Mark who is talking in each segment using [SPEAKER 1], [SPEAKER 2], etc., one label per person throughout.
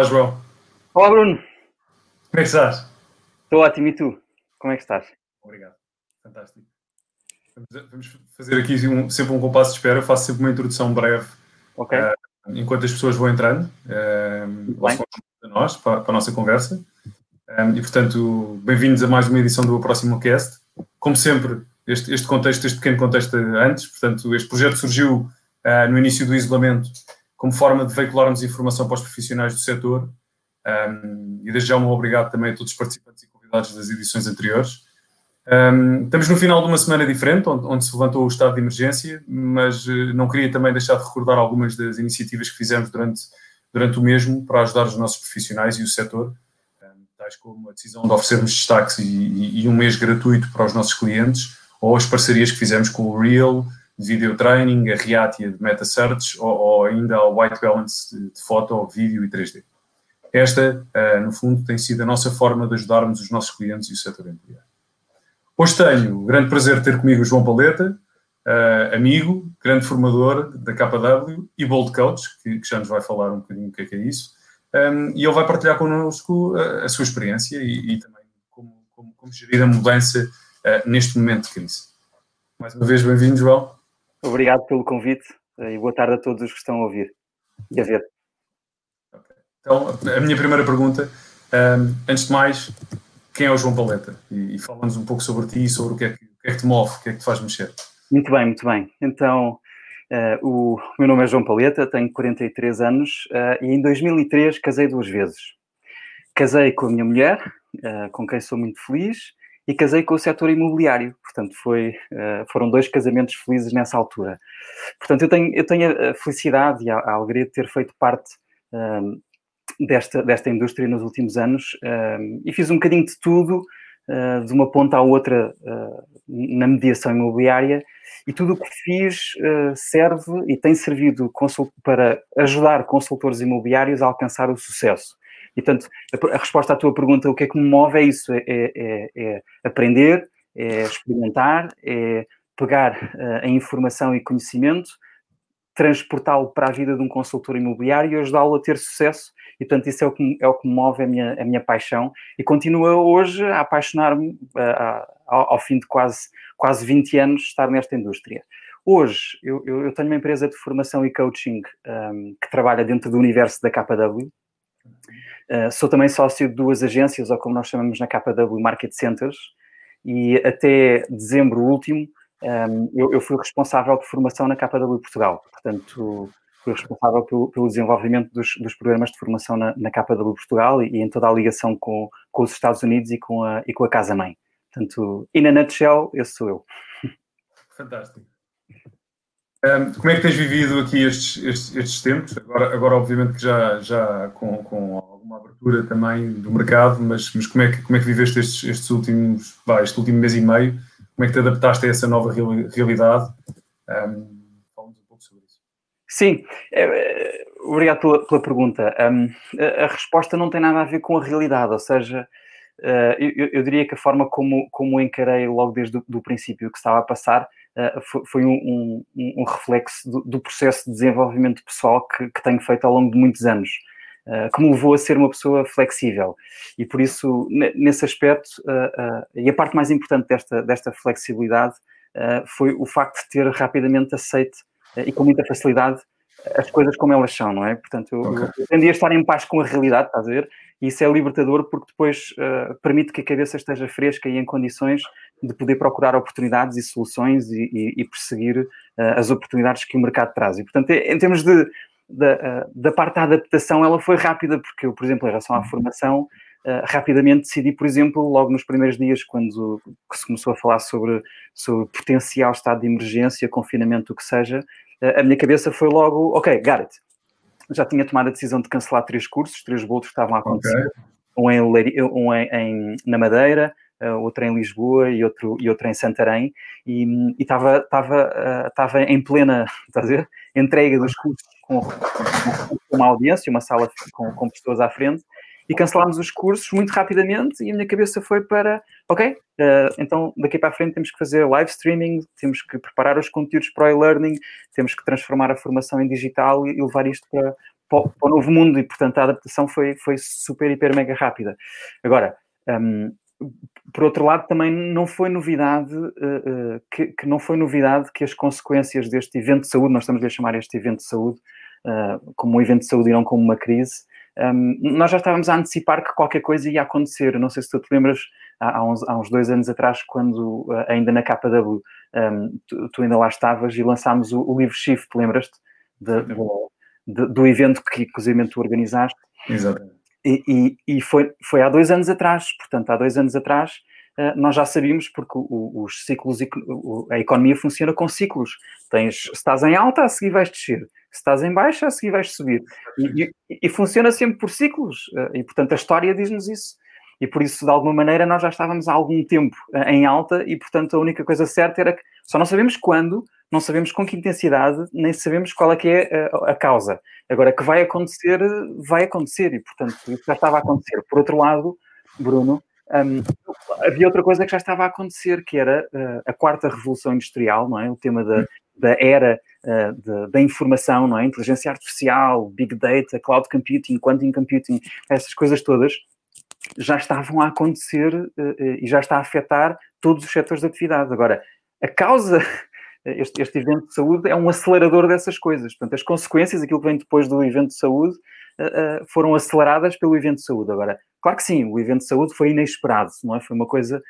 [SPEAKER 1] Olá, João.
[SPEAKER 2] Olá, Bruno.
[SPEAKER 1] Como é que estás?
[SPEAKER 2] Estou ótimo. E tu? Como é que estás?
[SPEAKER 1] Obrigado. Fantástico. Vamos fazer aqui um, sempre um compasso de espera. Eu faço sempre uma introdução breve uh, enquanto as pessoas vão entrando uh, para, nós, para, para, a nossa conversa. Um, e, portanto, bem-vindos a mais uma edição do Próximo Cast. Como sempre, este, este contexto, este pequeno contexto antes, portanto, este projeto surgiu uh, no início do isolamento como forma de veicularmos informação para os profissionais do setor um, e desde já um obrigado também a todos os participantes e convidados das edições anteriores. Um, estamos no final de uma semana diferente, onde, onde, se levantou o estado de emergência, mas uh, não queria também deixar de recordar algumas das iniciativas que fizemos durante, durante o mesmo para ajudar os nossos profissionais e o setor, um, tais como a decisão de oferecermos destaques e, e, e, um mês gratuito para os nossos clientes, ou as parcerias que fizemos com o Real, Video Training, a Reatia de Meta Search, ou, ou ainda a White Balance de, de foto, vídeo e 3D. Esta, uh, no fundo, tem sido a nossa forma de ajudarmos os nossos clientes e o setor imobiliário. Hoje tenho o grande prazer de ter comigo o João Paleta, uh, amigo, grande formador da KW e Bold Coach, que, que, já nos vai falar um bocadinho o que é, que é isso. Um, e ele vai partilhar connosco a, a sua experiência e, e também como, como, como, gerir a mudança uh, neste momento de crise. Mais uma vez, bem-vindo, João.
[SPEAKER 2] Obrigado pelo convite e boa tarde a todos os que estão a ouvir e a ver.
[SPEAKER 1] Então, a minha primeira pergunta, um, antes de mais, quem é o João Paleta? E, e fala-nos um pouco sobre ti e sobre o que, é que, o que, é que te move, o que é que te faz mexer.
[SPEAKER 2] Muito bem, muito bem. Então, uh, o meu nome é João Paleta, tenho 43 anos uh, e em 2003 casei duas vezes. Casei com a minha mulher, uh, com quem sou muito feliz, e casei com o setor imobiliário. Portanto, foi, foram dois casamentos felizes nessa altura. Portanto, eu tenho, eu tenho a felicidade e a, a alegria de ter feito parte desta, desta indústria nos últimos anos uh, e fiz um bocadinho de tudo, uh, de uma ponta à outra uh, na mediação imobiliária e tudo o que fiz eh, serve e tem servido para ajudar consultores imobiliários a alcançar o sucesso. E, portanto, a, a resposta à tua pergunta, o que é que me move é isso, é, é, é aprender, é experimentar, é pegar a informação e conhecimento, transportá-lo para a vida de um consultor imobiliário e ajudá-lo a ter sucesso e, portanto, isso é o que, é o que me move, a minha, a minha paixão. E continua hoje a apaixonar-me, ao, ao, fim de quase, quase 20 anos, estar nesta indústria. Hoje, eu, eu, eu tenho uma empresa de formação e coaching um, que trabalha dentro do universo da KW. Uh, sou também sócio de duas agências, ou como nós chamamos na KW, Market Centers, e até dezembro último um, eu, eu, fui responsável por formação na KW Portugal. Portanto, fui responsável pelo, pelo desenvolvimento dos, dos, programas de formação na, na KW Portugal e, e, em toda a ligação com, com os Estados Unidos e com a, e com a Casa-Mãe. Portanto, e na nutshell, esse sou eu.
[SPEAKER 1] Fantástico. Um, como é que tens vivido aqui estes, estes, estes, tempos? Agora, agora obviamente que já, já com, com alguma abertura também do mercado, mas, mas como, é que, como é que viveste estes, estes últimos, vai, este último mês e meio? Como é que te adaptaste a essa nova realidade? Um,
[SPEAKER 2] Sim, é, é, obrigado pela, pela pergunta. Um, a, a, resposta não tem nada a ver com a realidade, ou seja, uh, eu, eu, diria que a forma como, como encarei logo desde o princípio o que estava a passar uh, foi, foi um, um, um, reflexo do, do, processo de desenvolvimento pessoal que, que, tenho feito ao longo de muitos anos, que me levou a ser uma pessoa flexível. E por isso, nesse aspecto, e a parte mais importante desta, desta flexibilidade foi o facto de ter rapidamente aceito e com muita facilidade as coisas como elas são, não é? Portanto, eu, okay. eu tendi a estar em paz com a realidade, estás a ver? E isso é libertador porque depois uh, permite que a cabeça esteja fresca e em condições de poder procurar oportunidades e soluções e, e, e perseguir uh, as oportunidades que o mercado traz. E, portanto, em termos de, da, uh, da parte da adaptação, ela foi rápida, porque eu, por exemplo, em relação à formação, rapidamente decidi, por exemplo, logo nos primeiros dias, quando se começou a falar sobre, sobre potencial estado de emergência, confinamento, o que seja, a minha cabeça foi logo, ok, got it. Já tinha tomado a decisão de cancelar três cursos, três bolos que estavam a acontecer. Okay. Um, em, um em, em, na Madeira, uh, outro em Lisboa e outro, e outro em Santarém. E estava uh, em plena estás a ver? entrega dos cursos com, com, uma audiência, uma sala com, com pessoas à frente e cancelámos os cursos muito rapidamente e a minha cabeça foi para, ok, uh, então daqui para a frente temos que fazer live streaming, temos que preparar os conteúdos para o e-learning, temos que transformar a formação em digital e levar isto para, para, para, o novo mundo e, portanto, a adaptação foi, foi super, hiper, mega rápida. Agora, um, por outro lado, também não foi novidade uh, uh, que, que, não foi novidade que as consequências deste evento de saúde, nós estamos a chamar este evento de saúde uh, como um evento de saúde e não como uma crise, um, nós já estávamos a antecipar que qualquer coisa ia acontecer. não sei se tu te lembras, há, uns, há uns, dois anos atrás, quando ainda na KW um, tu, tu, ainda lá estavas e lançámos o, o livro Shift, lembras-te? do evento que, inclusive, tu organizaste.
[SPEAKER 1] Exatamente.
[SPEAKER 2] E, e, e, foi, foi há dois anos atrás, portanto, há dois anos atrás, uh, nós já sabíamos, porque os ciclos, a economia funciona com ciclos. Tens, se estás em alta, a seguir vais descer. Se estás em baixa, a seguir vais subir. E, e funciona sempre por ciclos. Uh, e, portanto, a história diz-nos isso. E por isso, de alguma maneira, nós já estávamos há algum tempo uh, em alta e, portanto, a única coisa certa era que só não sabemos quando, não sabemos com que intensidade, nem sabemos qual é que é a, a, causa. Agora, que vai acontecer, vai acontecer, e portanto, isso já estava a acontecer. Por outro lado, Bruno, um, havia outra coisa que já estava a acontecer, que era uh, a quarta revolução industrial, não é? O tema da, da era da informação, não é? Inteligência artificial, big data, cloud computing, quantum computing, essas coisas todas já estavam a acontecer uh, e já está a afetar todos os setores de atividade. Agora, a causa este, este evento de saúde é um acelerador dessas coisas. Portanto, as consequências, aquilo que vem depois do evento de saúde, foram aceleradas pelo evento de saúde. Agora, claro que sim, o evento de saúde foi inesperado, não é? Foi uma coisa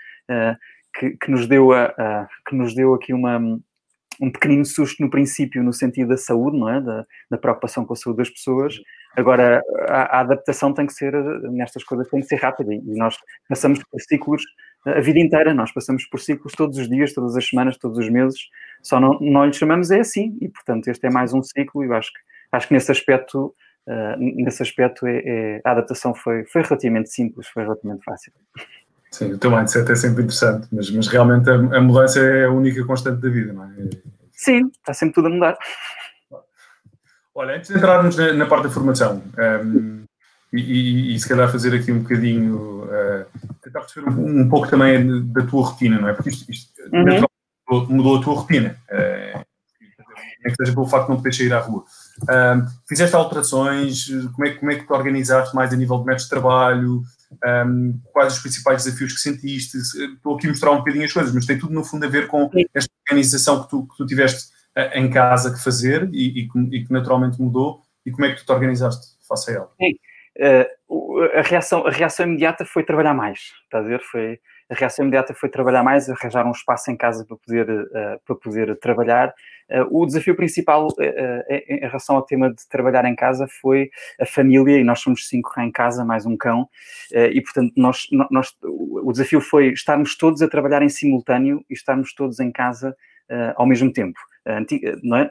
[SPEAKER 2] que, que, nos deu a, a, que nos deu aqui uma, um pequenino susto no princípio, no sentido da saúde, não é? Da, da preocupação com a saúde das pessoas. Agora, a, a, adaptação tem que ser, nestas coisas, tem que ser rápida e nós passamos por ciclos a vida inteira, nós passamos por ciclos todos os dias, todas as semanas, todos os meses, só não, não lhe chamamos é assim e, portanto, este é mais um ciclo e eu acho que, acho que nesse aspecto, uh, nesse aspecto é, é, a adaptação foi, foi relativamente simples, foi relativamente fácil.
[SPEAKER 1] Sim, o teu mindset é sempre interessante, mas, mas realmente a, a mudança é a única constante da vida, não é?
[SPEAKER 2] Sim, está sempre tudo a mudar.
[SPEAKER 1] Olha, antes de entrarmos na, na parte da formação, um, ehm, e, e, e, se calhar fazer aqui um bocadinho, uh, tentar perceber um, um, pouco também da tua rotina, não é? Porque isto, isto uhum. mudou a tua rotina, uh, que seja pelo facto de não poder sair à rua. Uh, fizeste alterações, como é, como é que te organizaste mais a nível de métodos de trabalho, um, quais os principais desafios que sentiste? Estou aqui a mostrar um bocadinho as coisas, mas tem tudo no fundo a ver com esta organização que tu, que tu tiveste em casa que fazer e, e, e, que naturalmente mudou e como é que tu te organizaste face a ela?
[SPEAKER 2] Sim. Uh, a, reação, a reação imediata foi trabalhar mais, está a ver? Foi, a reação imediata foi trabalhar mais, arranjar um espaço em casa para poder, uh, para poder trabalhar. Uh, o desafio principal em relação ao tema de trabalhar em casa foi a família, e nós somos cinco cá em casa, mais um cão, e portanto nós, nós, o desafio foi estarmos todos a trabalhar em simultâneo e estarmos todos em casa ao mesmo tempo. É?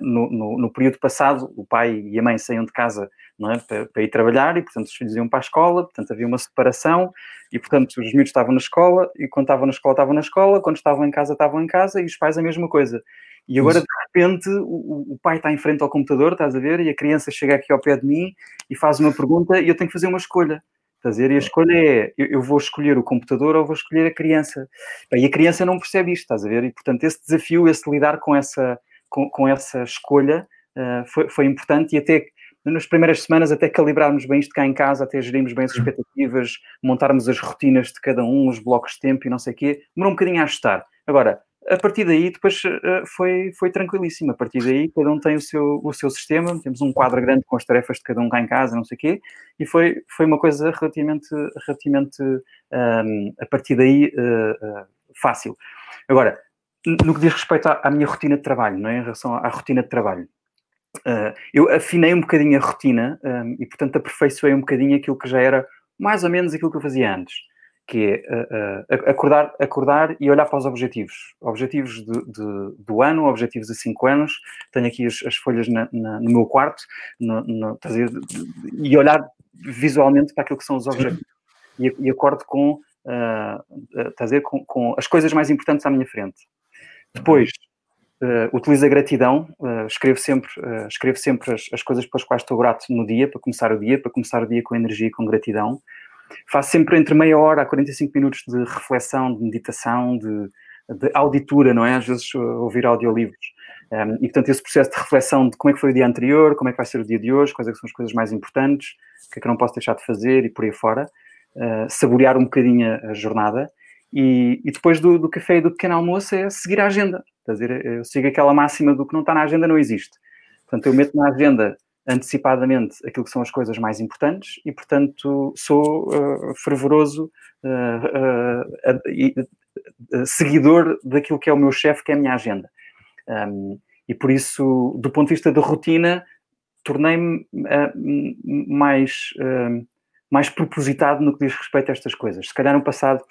[SPEAKER 2] no, no, no, período passado, o pai e a mãe saíam de casa é? para, para, ir trabalhar e, portanto, os filhos iam para a escola, portanto, havia uma separação e, portanto, os miúdos estavam na escola e quando estavam na escola, estavam na escola, quando estavam em casa, estavam em casa e os pais a mesma coisa. E agora, Isso. de repente, o, o, pai está em frente ao computador, estás a ver, e a criança chega aqui ao pé de mim e faz uma pergunta e eu tenho que fazer uma escolha. Estás a ver? E a escolha é, eu, eu, vou escolher o computador ou vou escolher a criança. E a criança não percebe isto, estás a ver? E, portanto, esse desafio, esse lidar com essa com, com essa escolha uh, foi, foi importante e até nas primeiras semanas até calibrarmos bem isto cá em casa, até gerirmos bem as expectativas, montarmos as rotinas de cada um, os blocos de tempo e não sei o quê, demorou um bocadinho a ajustar. Agora, a partir daí, depois uh, foi, foi tranquilíssimo. A partir daí, cada um tem o seu, o seu sistema, temos um quadro grande com as tarefas de cada um cá em casa, não sei o quê, e foi, foi uma coisa relativamente, relativamente um, ehm, a partir daí, uh, uh, fácil. Agora, no que diz respeito à, à, minha rotina de trabalho, não é? em relação à rotina de trabalho, uh, eu afinei um bocadinho a rotina um, e, portanto, aperfeiçoei um bocadinho aquilo que já era mais ou menos aquilo que eu fazia antes, que é uh, uh, acordar, acordar e olhar para os objetivos. Objetivos de, de, do ano, objetivos de cinco anos. Tenho aqui as, as folhas na, na, no meu quarto no, no, e olhar visualmente para aquilo que são os objetivos. E, e acordo com, uh, com, com as coisas mais importantes à minha frente. Depois, uh, utilizo a gratidão, uh, escrevo sempre, uh, escrevo sempre as, as, coisas pelas quais estou grato no dia, para começar o dia, para começar o dia com energia e com gratidão. Faço sempre entre meia hora a 45 minutos de reflexão, de meditação, de, de auditura, não é? Às vezes ouvir audiolivros. Um, e, portanto, esse processo de reflexão de como é que foi o dia anterior, como é que vai ser o dia de hoje, quais é são as coisas mais importantes, o que é que eu não posso deixar de fazer e por aí fora, saborear um bocadinho a, jornada. E, e depois do, do, café e do pequeno almoço é seguir a agenda. Quer dizer, eu sigo aquela máxima do que não está na agenda não existe. Portanto, eu meto na agenda antecipadamente aquilo que são as coisas mais importantes e, portanto, sou uh, fervoroso uh, uh, seguidor daquilo que é o meu chefe, que é a minha agenda. Um, e por isso, do ponto de vista da rotina, tornei-me mais, mais propositado no que diz respeito a estas coisas. Se calhar no passado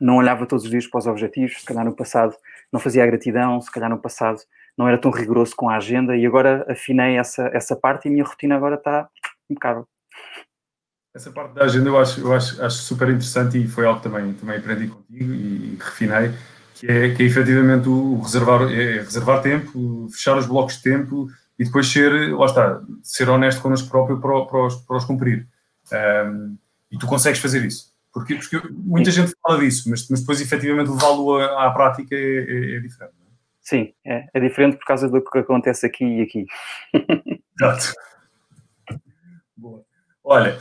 [SPEAKER 2] não olhava todos os dias para os objetivos, se calhar no passado não fazia a gratidão, se calhar no passado não era tão rigoroso com a agenda e agora afinei essa, essa parte e a minha rotina agora está impecável.
[SPEAKER 1] Essa parte da agenda eu acho, eu acho, acho super interessante e foi algo que também, também aprendi contigo e, refinei, que é, que é efetivamente o reservar, é reservar tempo, fechar os blocos de tempo e depois ser, lá está, ser honesto connosco próprio para, para, os, para os cumprir. Um, e tu consegues fazer isso. Porque, porque muita gente fala disso, mas, mas depois efetivamente levá-lo à, à prática é, é, é diferente.
[SPEAKER 2] Sim, é, é diferente por causa do que acontece aqui e aqui.
[SPEAKER 1] Exato. Boa. Olha,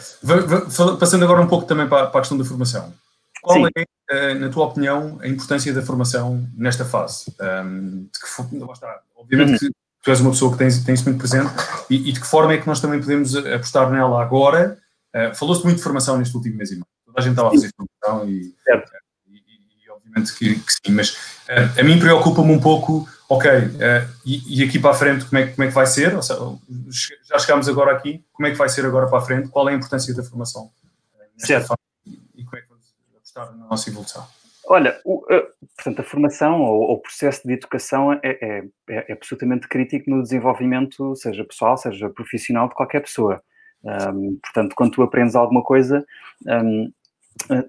[SPEAKER 1] passando agora um pouco também para, a questão da formação. Qual Sim. é, eh, na tua opinião, a importância da formação nesta fase? Um, que, está, obviamente uhum. que tu és uma pessoa que tem, tem isso muito presente e, e, de que forma é que nós também podemos apostar nela agora? Uh, Falou-se muito de formação neste último mês e meio. Toda a gente estava a fazer formação e, certo obviamente que, que sim, mas uh, a mim preocupa-me um pouco, ok, uh, e, e, aqui para a frente como é, como é que vai ser? Seja, já chegámos agora aqui, como é que vai ser agora para a frente? Qual é a importância da formação?
[SPEAKER 2] Certo.
[SPEAKER 1] E como é que vamos apostar na nossa evolução?
[SPEAKER 2] Olha, o, portanto, a formação ou o processo de educação é, é, é, absolutamente crítico no desenvolvimento, seja pessoal, seja profissional, de qualquer pessoa. Um, portanto, quando tu aprendes alguma coisa, um, eh,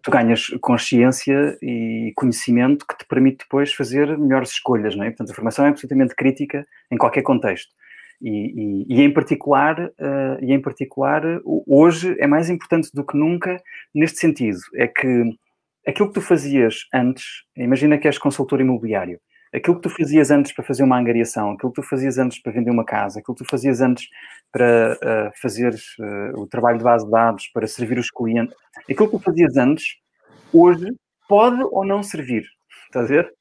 [SPEAKER 2] tu ganhas consciência e conhecimento que te permite depois fazer melhores escolhas, não é? Portanto, a formação é absolutamente crítica em qualquer contexto. E, e, e em particular, uh, e em particular, hoje é mais importante do que nunca neste sentido, é que aquilo que tu fazias antes, imagina que és consultor imobiliário, aquilo que tu fazias antes para fazer uma angariação, aquilo que tu fazias antes para vender uma casa, aquilo que tu fazias antes para uh, fazer uh, o trabalho de base de dados, para servir os clientes, aquilo que tu fazias antes, hoje pode ou não servir. Estás a ver?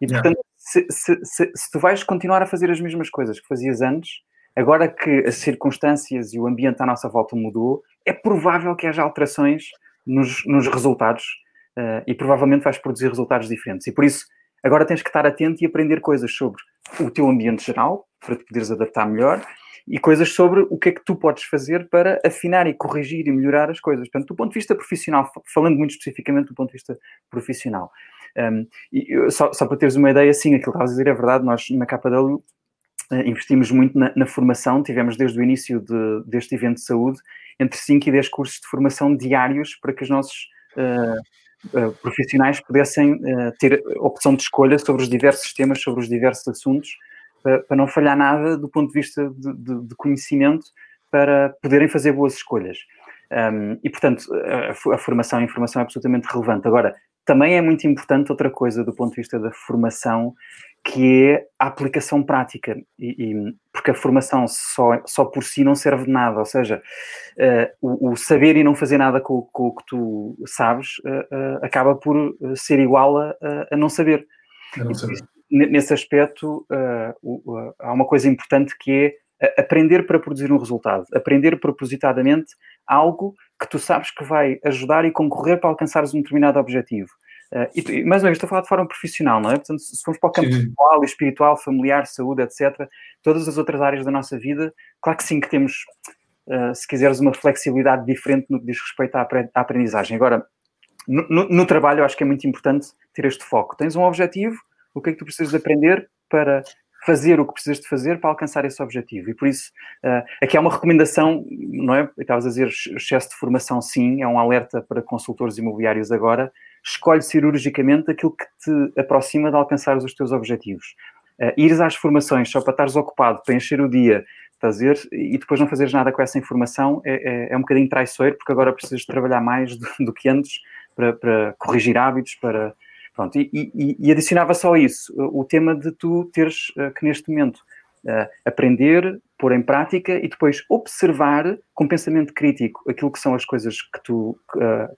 [SPEAKER 2] E portanto, se, se, se, se, tu vais continuar a fazer as mesmas coisas que fazias antes, agora que as circunstâncias e o ambiente à nossa volta mudou, é provável que haja alterações nos, nos resultados uh, e provavelmente vais produzir resultados diferentes. E por isso, Agora tens que estar atento e aprender coisas sobre o teu ambiente geral, para te poderes adaptar melhor, e coisas sobre o que é que tu podes fazer para afinar e corrigir e melhorar as coisas. Portanto, do ponto de vista profissional, falando muito especificamente do ponto de vista profissional. Um, e só, só, para teres uma ideia, sim, aquilo que estavas a dizer é verdade, nós na KW uh, investimos muito na, na, formação, tivemos desde o início de, deste evento de saúde entre 5 e 10 cursos de formação diários para que os nossos uh, uh, profissionais pudessem uh, ter opção de escolha sobre os diversos temas, sobre os diversos assuntos, para, para não falhar nada do ponto de vista de, de, de conhecimento, para poderem fazer boas escolhas. Um, e, portanto, a, a, formação e a informação é absolutamente relevante. Agora, também é muito importante outra coisa do ponto de vista da formação, que é a aplicação prática, e, e, porque a formação só, só por si não serve de nada, ou seja, uh, o, o, saber e não fazer nada com, com o que tu sabes uh, uh, acaba por ser igual a, a não saber. não saber. Nesse aspecto, o, há uma coisa importante que é aprender para produzir um resultado, aprender propositadamente algo que tu sabes que vai ajudar e concorrer para alcançares um determinado objetivo. Uh, e, mais uma vez, estou a falar de forma profissional, não é? Portanto, se formos para o campo pessoal, espiritual, familiar, saúde, etc., todas as outras áreas da nossa vida, claro que sim, que temos, uh, se quiseres, uma flexibilidade diferente no que diz respeito à, à aprendizagem. Agora, no, no, no, trabalho, eu acho que é muito importante ter este foco. Tens um objetivo, o que é que tu precisas de aprender para fazer o que precisas de fazer para alcançar esse objetivo. E por isso, uh, aqui há uma recomendação, não é? Estavas a dizer excesso de formação, sim, é um alerta para consultores imobiliários agora, escolhe cirurgicamente aquilo que te aproxima de alcançar os teus objetivos. Uh, ires às formações só para estares ocupado, para encher o dia, fazer e depois não fazeres nada com essa informação é, é, é um bocadinho traiçoeiro, porque agora precisas trabalhar mais do, do que antes para, para, corrigir hábitos, para, Pronto, e, e, e adicionava só isso, o tema de tu teres uh, que neste momento uh, aprender, pôr em prática e depois observar com pensamento crítico aquilo que são as coisas que tu,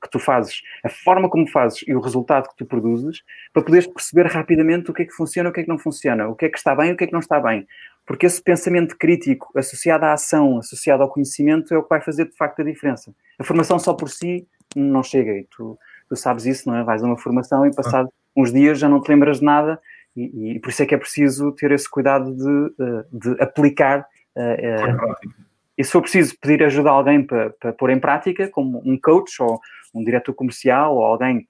[SPEAKER 2] que tu fazes, a forma como fazes e o resultado que tu produzes, para poderes perceber rapidamente o que é que funciona, o que é que não funciona, o que é que está bem o que é que não está bem. Porque esse pensamento crítico associado à ação, associado ao conhecimento, é o que vai fazer de facto a diferença. A formação só por si não chega e tu tu sabes isso, não é? Vais a uma formação e passado uns dias já não te lembras de nada e, e por isso é que é preciso ter esse cuidado de, eh, de aplicar. Uh, e se for preciso pedir ajuda a alguém para, para pôr em prática, como um coach ou um diretor comercial ou alguém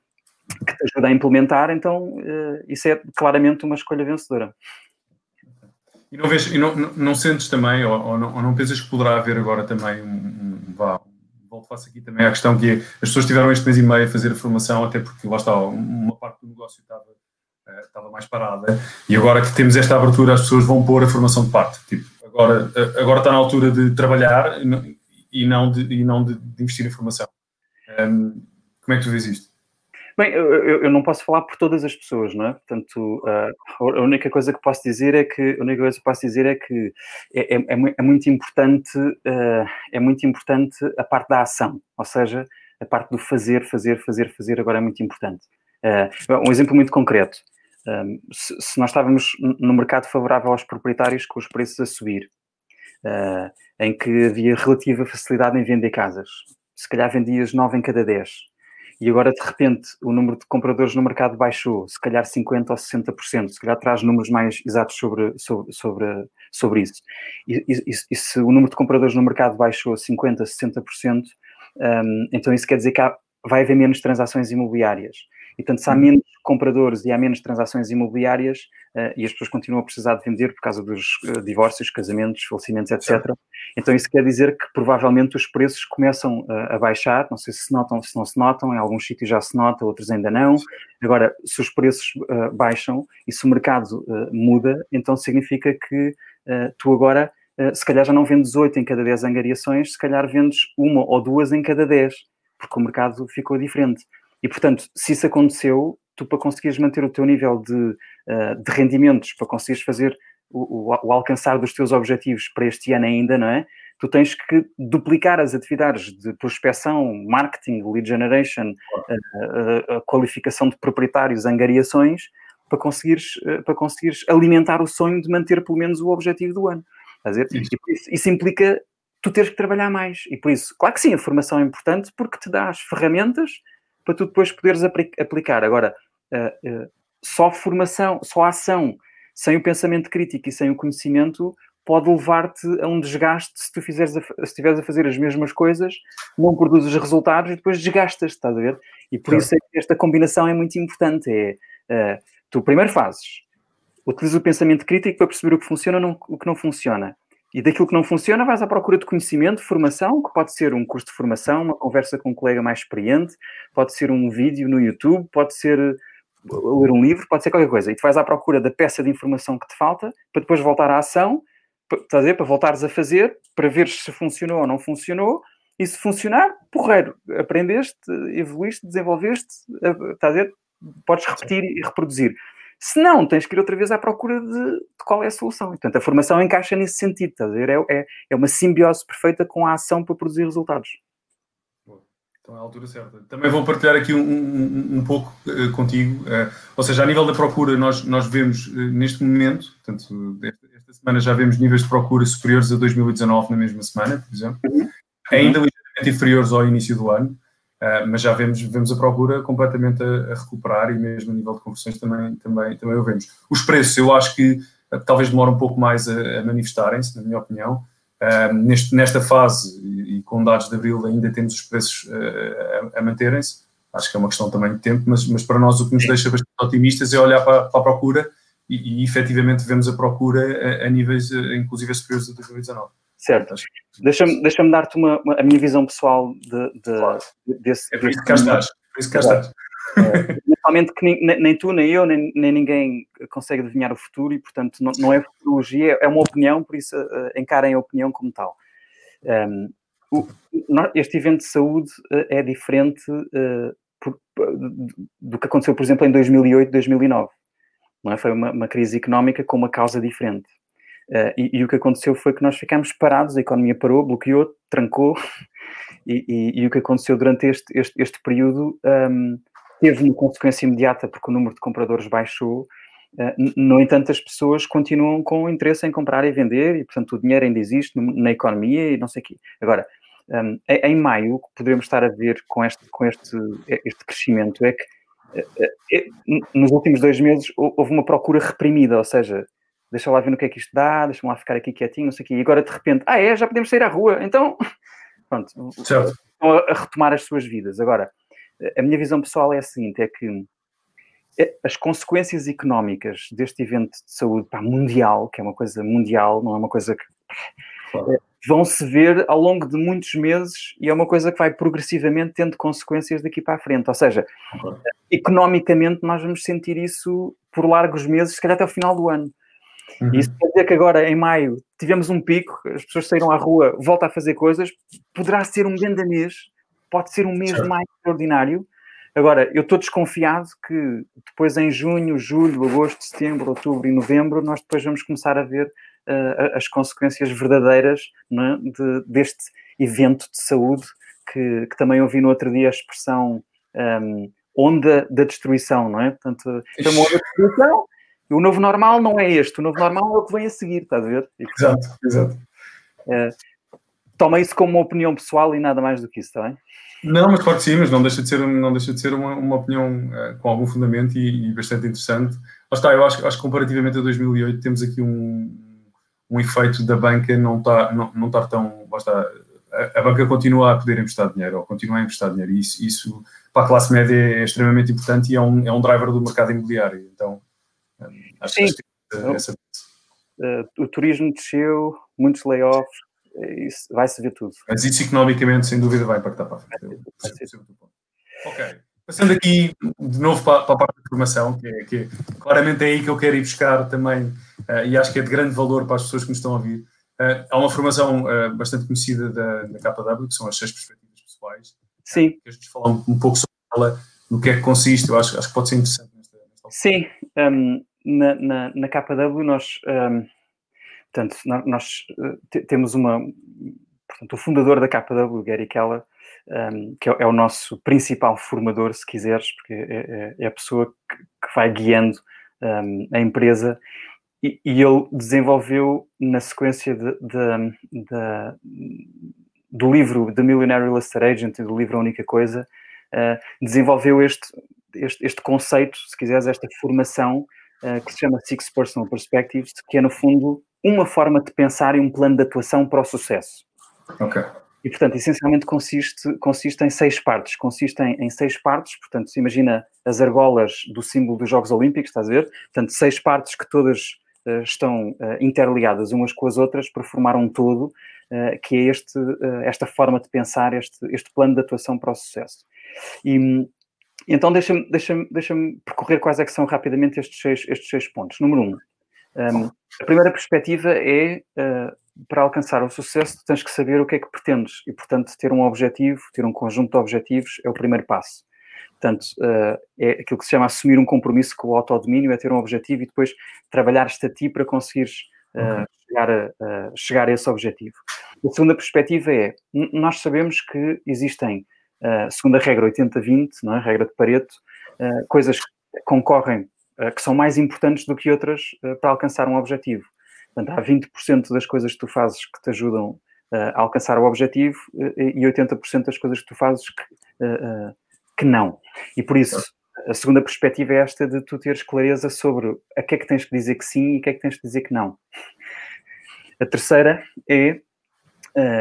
[SPEAKER 2] que te ajuda a implementar, então uh, isso é claramente uma escolha vencedora.
[SPEAKER 1] E não, vês, e não, não, não sentes também, ou, ou, não, ou, não, pensas que poderá haver agora também um, um, um, volto faço aqui também à questão que as pessoas tiveram este mês e meio a fazer a formação, até porque lá está, uma parte do negócio estava, uh, estava mais parada, e agora que temos esta abertura, as pessoas vão pôr a formação de parte. Tipo, agora, uh, agora está na altura de trabalhar e não de, e não de, de investir em formação. Um, como é que tu vês isto?
[SPEAKER 2] Bem, eu, eu, não posso falar por todas as pessoas, não é? Portanto, uh, a única coisa que posso dizer é que a única coisa que posso dizer é que é, é, é muito importante uh, é muito importante a parte da ação, ou seja, a parte do fazer, fazer, fazer, fazer agora é muito importante. Uh, um exemplo muito concreto. Se, nós estávamos no mercado favorável aos proprietários com os preços a subir, em que havia relativa facilidade em vender casas, se calhar vendias 9 em cada 10 e agora de repente o número de compradores no mercado baixou, se calhar 50% ou 60%, se calhar traz números mais exatos sobre, sobre, sobre, sobre isso. E, e, e, se o número de compradores no mercado baixou 50%, 60%, um, então isso quer dizer que há, vai haver menos transações imobiliárias. E, portanto, se há uhum. menos compradores e há menos transações imobiliárias uh, e as pessoas continuam a precisar de vender por causa dos uh, divórcios, casamentos, falecimentos, etc., então isso quer dizer que provavelmente os preços começam uh, a baixar. Não sei se se notam, se não se notam, em alguns sítios já se nota, outros ainda não. Agora, se os preços baixam e se o mercado muda, então significa que tu agora, se calhar já não vendes 8 em cada 10 angariações, se calhar vendes uma ou duas em cada 10, porque o mercado ficou diferente. E, portanto, se isso aconteceu, tu para conseguires manter o teu nível de, uh, de rendimentos, para conseguires fazer o, o, alcançar dos teus objetivos para este ano ainda, não é? Tu tens que duplicar as atividades de prospecção, marketing, lead generation, uh, uh, qualificação de proprietários, angariações, para conseguires, para conseguires alimentar o sonho de manter pelo menos o objetivo do ano. Dizer? Isso, isso implica tu teres que trabalhar mais. E por isso, claro que sim, a formação é importante porque te dá as ferramentas para tu depois poderes aplicar. Agora, uh, uh, só formação, só ação, sem o pensamento crítico e sem o conhecimento, pode levar-te a um desgaste se tu fizeres a, se estiveres a fazer as mesmas coisas, não produzes resultados e depois desgastas, estás a ver? E por isso é que esta combinação é muito importante. É, uh, tu primeiro fazes, utilizas o pensamento crítico para perceber o que funciona e o que não funciona. E daquilo que não funciona, vais à procura de conhecimento, formação, que pode ser um curso de formação, uma conversa com um colega mais experiente, pode ser um vídeo no YouTube, pode ser uh, ler um livro, pode ser qualquer coisa. E tu vais à procura da peça de informação que te falta, para depois voltar à ação, para, dizer, para voltares a fazer, para ver se funcionou ou não funcionou, e se funcionar, porreiro, aprendeste, evoluíste, desenvolveste, estás a ver? Podes repetir e reproduzir. Se não, tens que ir outra vez à procura de, de qual é a solução. portanto, a formação encaixa nesse sentido, estás a ver? É, é, é uma simbiose perfeita com a ação para produzir resultados.
[SPEAKER 1] Então é a altura certa. Também vou partilhar aqui um, um, um pouco uh, contigo. Uh, ou seja, a nível da procura, nós, nós vemos uh, neste momento, portanto, esta, esta, semana já vemos níveis de procura superiores a 2019 na mesma semana, por exemplo, uhum. ainda ligeiramente inferiores ao início do ano. Uh, mas já vemos, vemos a procura completamente a, a, recuperar e mesmo a nível de conversões também, também, também o vemos. Os preços, eu acho que uh, talvez demore um pouco mais a, a manifestarem-se, na minha opinião. Uh, neste, nesta fase, e, e, com dados de abril, ainda temos os preços a, a manterem-se. Acho que é uma questão também de tempo, mas, mas para nós o que nos deixa bastante otimistas é olhar para, para a procura e, e efetivamente vemos a procura a, a níveis, inclusive, superiores a 2019.
[SPEAKER 2] Certo. Deixa-me deixa dar-te uma, uma, a minha visão pessoal de, de,
[SPEAKER 1] claro. desse. É por isso que cá estás. Por isso que cá estás.
[SPEAKER 2] É, que nem, nem, tu, nem eu, nem, nem, ninguém consegue adivinhar o futuro e, portanto, não, não é futurologia, é uma opinião, por isso uh, encarem a opinião como tal. Um, o, este evento de saúde uh, é diferente uh, por, do que aconteceu, por exemplo, em 2008, 2009. Não é? Foi uma, uma crise económica com uma causa diferente. Uh, e, e, o que aconteceu foi que nós ficámos parados, a economia parou, bloqueou, trancou, e, e, e o que aconteceu durante este, este, este período um, teve uma consequência imediata, porque o número de compradores baixou. Uh, no entanto, as pessoas continuam com interesse em comprar e vender, e portanto o dinheiro ainda existe na economia e não sei o quê. Agora, um, em maio, o que poderemos estar a ver com este, com este, este crescimento é que nos últimos dois meses houve uma procura reprimida, ou seja, deixa lá ver no que é que isto dá, deixa-me lá ficar aqui quietinho, não sei o quê. E agora, de repente, ah, é, já podemos sair à rua. Então, pronto, certo. estão a, retomar as suas vidas. Agora, a minha visão pessoal é a seguinte, é que é, as consequências económicas deste evento de saúde pá, mundial, que é uma coisa mundial, não é uma coisa que... Claro. É, vão se ver ao longo de muitos meses e é uma coisa que vai progressivamente tendo consequências daqui para a frente. Ou seja, claro. economicamente nós vamos sentir isso por largos meses, se calhar até o final do ano. Uhum. Isso quer dizer que agora, em maio, tivemos um pico, as pessoas saíram à rua, volta a fazer coisas, poderá ser um grande mês, pode ser um mês mais extraordinário. Agora, eu estou desconfiado que depois em junho, julho, agosto, setembro, outubro e novembro, nós depois vamos começar a ver uh, as consequências verdadeiras é, de, deste evento de saúde, que, que, também ouvi no outro dia a expressão um, onda da destruição, não é? Portanto, é uma onda de destruição o novo normal não é este, o novo normal é o que vem a seguir, estás a ver?
[SPEAKER 1] E, exato, exato.
[SPEAKER 2] É, toma isso como uma opinião pessoal e nada mais do que isso, está bem?
[SPEAKER 1] Não, mas pode sim, mas não deixa de ser, não deixa de ser uma, uma opinião uh, com algum fundamento e, e, bastante interessante. Lá está, eu acho, acho que comparativamente a 2008 temos aqui um, um efeito da banca não estar não, não estar tão. Lá está, a, a, banca continua a poder emprestar dinheiro ou continua a emprestar dinheiro e isso, isso para a classe média é extremamente importante e é um, é um driver do mercado imobiliário. Então,
[SPEAKER 2] Acho Sim. que essa... Uh, o turismo desceu, muitos layoffs, isso vai-se ver tudo.
[SPEAKER 1] Mas isso economicamente, sem dúvida, vai impactar para a frente. Ok. Passando aqui de novo para, para, a parte da formação, que é, que é, claramente é aí que eu quero ir buscar também, uh, e acho que é de grande valor para as pessoas que nos estão a ouvir. Uh, há uma formação uh, bastante conhecida da, da KW, que são as seis perspectivas pessoais.
[SPEAKER 2] Sim.
[SPEAKER 1] que a gente falar um, um, pouco sobre ela, no que é que consiste, eu acho, acho que pode ser interessante. Nesta, nesta
[SPEAKER 2] Sim, um, na, na, na KW nós, um, portanto, nós, uh, temos uma, portanto, o fundador da KW, Gary Keller, um, que é, é, o nosso principal formador, se quiseres, porque é, é, é a pessoa que, que vai guiando um, a empresa. E, e, ele desenvolveu na sequência de, de, de, do livro The Millionaire Real Estate Agent e do livro A Única Coisa, uh, desenvolveu este, este, este conceito, se quiseres, esta formação uh, que se chama Six Personal Perspectives, que é, no fundo, uma forma de pensar e um plano de atuação para o sucesso.
[SPEAKER 1] Ok.
[SPEAKER 2] E, portanto, essencialmente consiste, consiste em seis partes. Consiste em, em, seis partes, portanto, se imagina as argolas do símbolo dos Jogos Olímpicos, estás a ver? Portanto, seis partes que todas uh, estão uh, interligadas umas com as outras para formar um todo, que é este, esta forma de pensar, este, este plano de atuação para o sucesso. E, então, deixa-me deixa deixa percorrer quais é que são rapidamente estes seis, estes seis pontos. Número um, um a primeira perspectiva é, uh, para alcançar o sucesso, tens que saber o que é que pretendes e, portanto, ter um objetivo, ter um conjunto de objetivos é o primeiro passo. Portanto, uh, é aquilo que se chama assumir um compromisso com o autodomínio, é ter um objetivo e depois trabalhar-te a ti para conseguires uh, chegar, a, chegar a esse objetivo. A segunda perspectiva é, nós sabemos que existem uh, segundo a regra 80-20, não é? regra de Pareto, uh, coisas que concorrem, uh, que são mais importantes do que outras para alcançar um objetivo. Portanto, há 20% das coisas que tu fazes que te ajudam a alcançar o objetivo e 80% das coisas que tu fazes que, que não. E por isso, a segunda perspectiva é esta de tu teres clareza sobre a que é que tens que dizer que sim e a que é que tens que dizer que não. A terceira é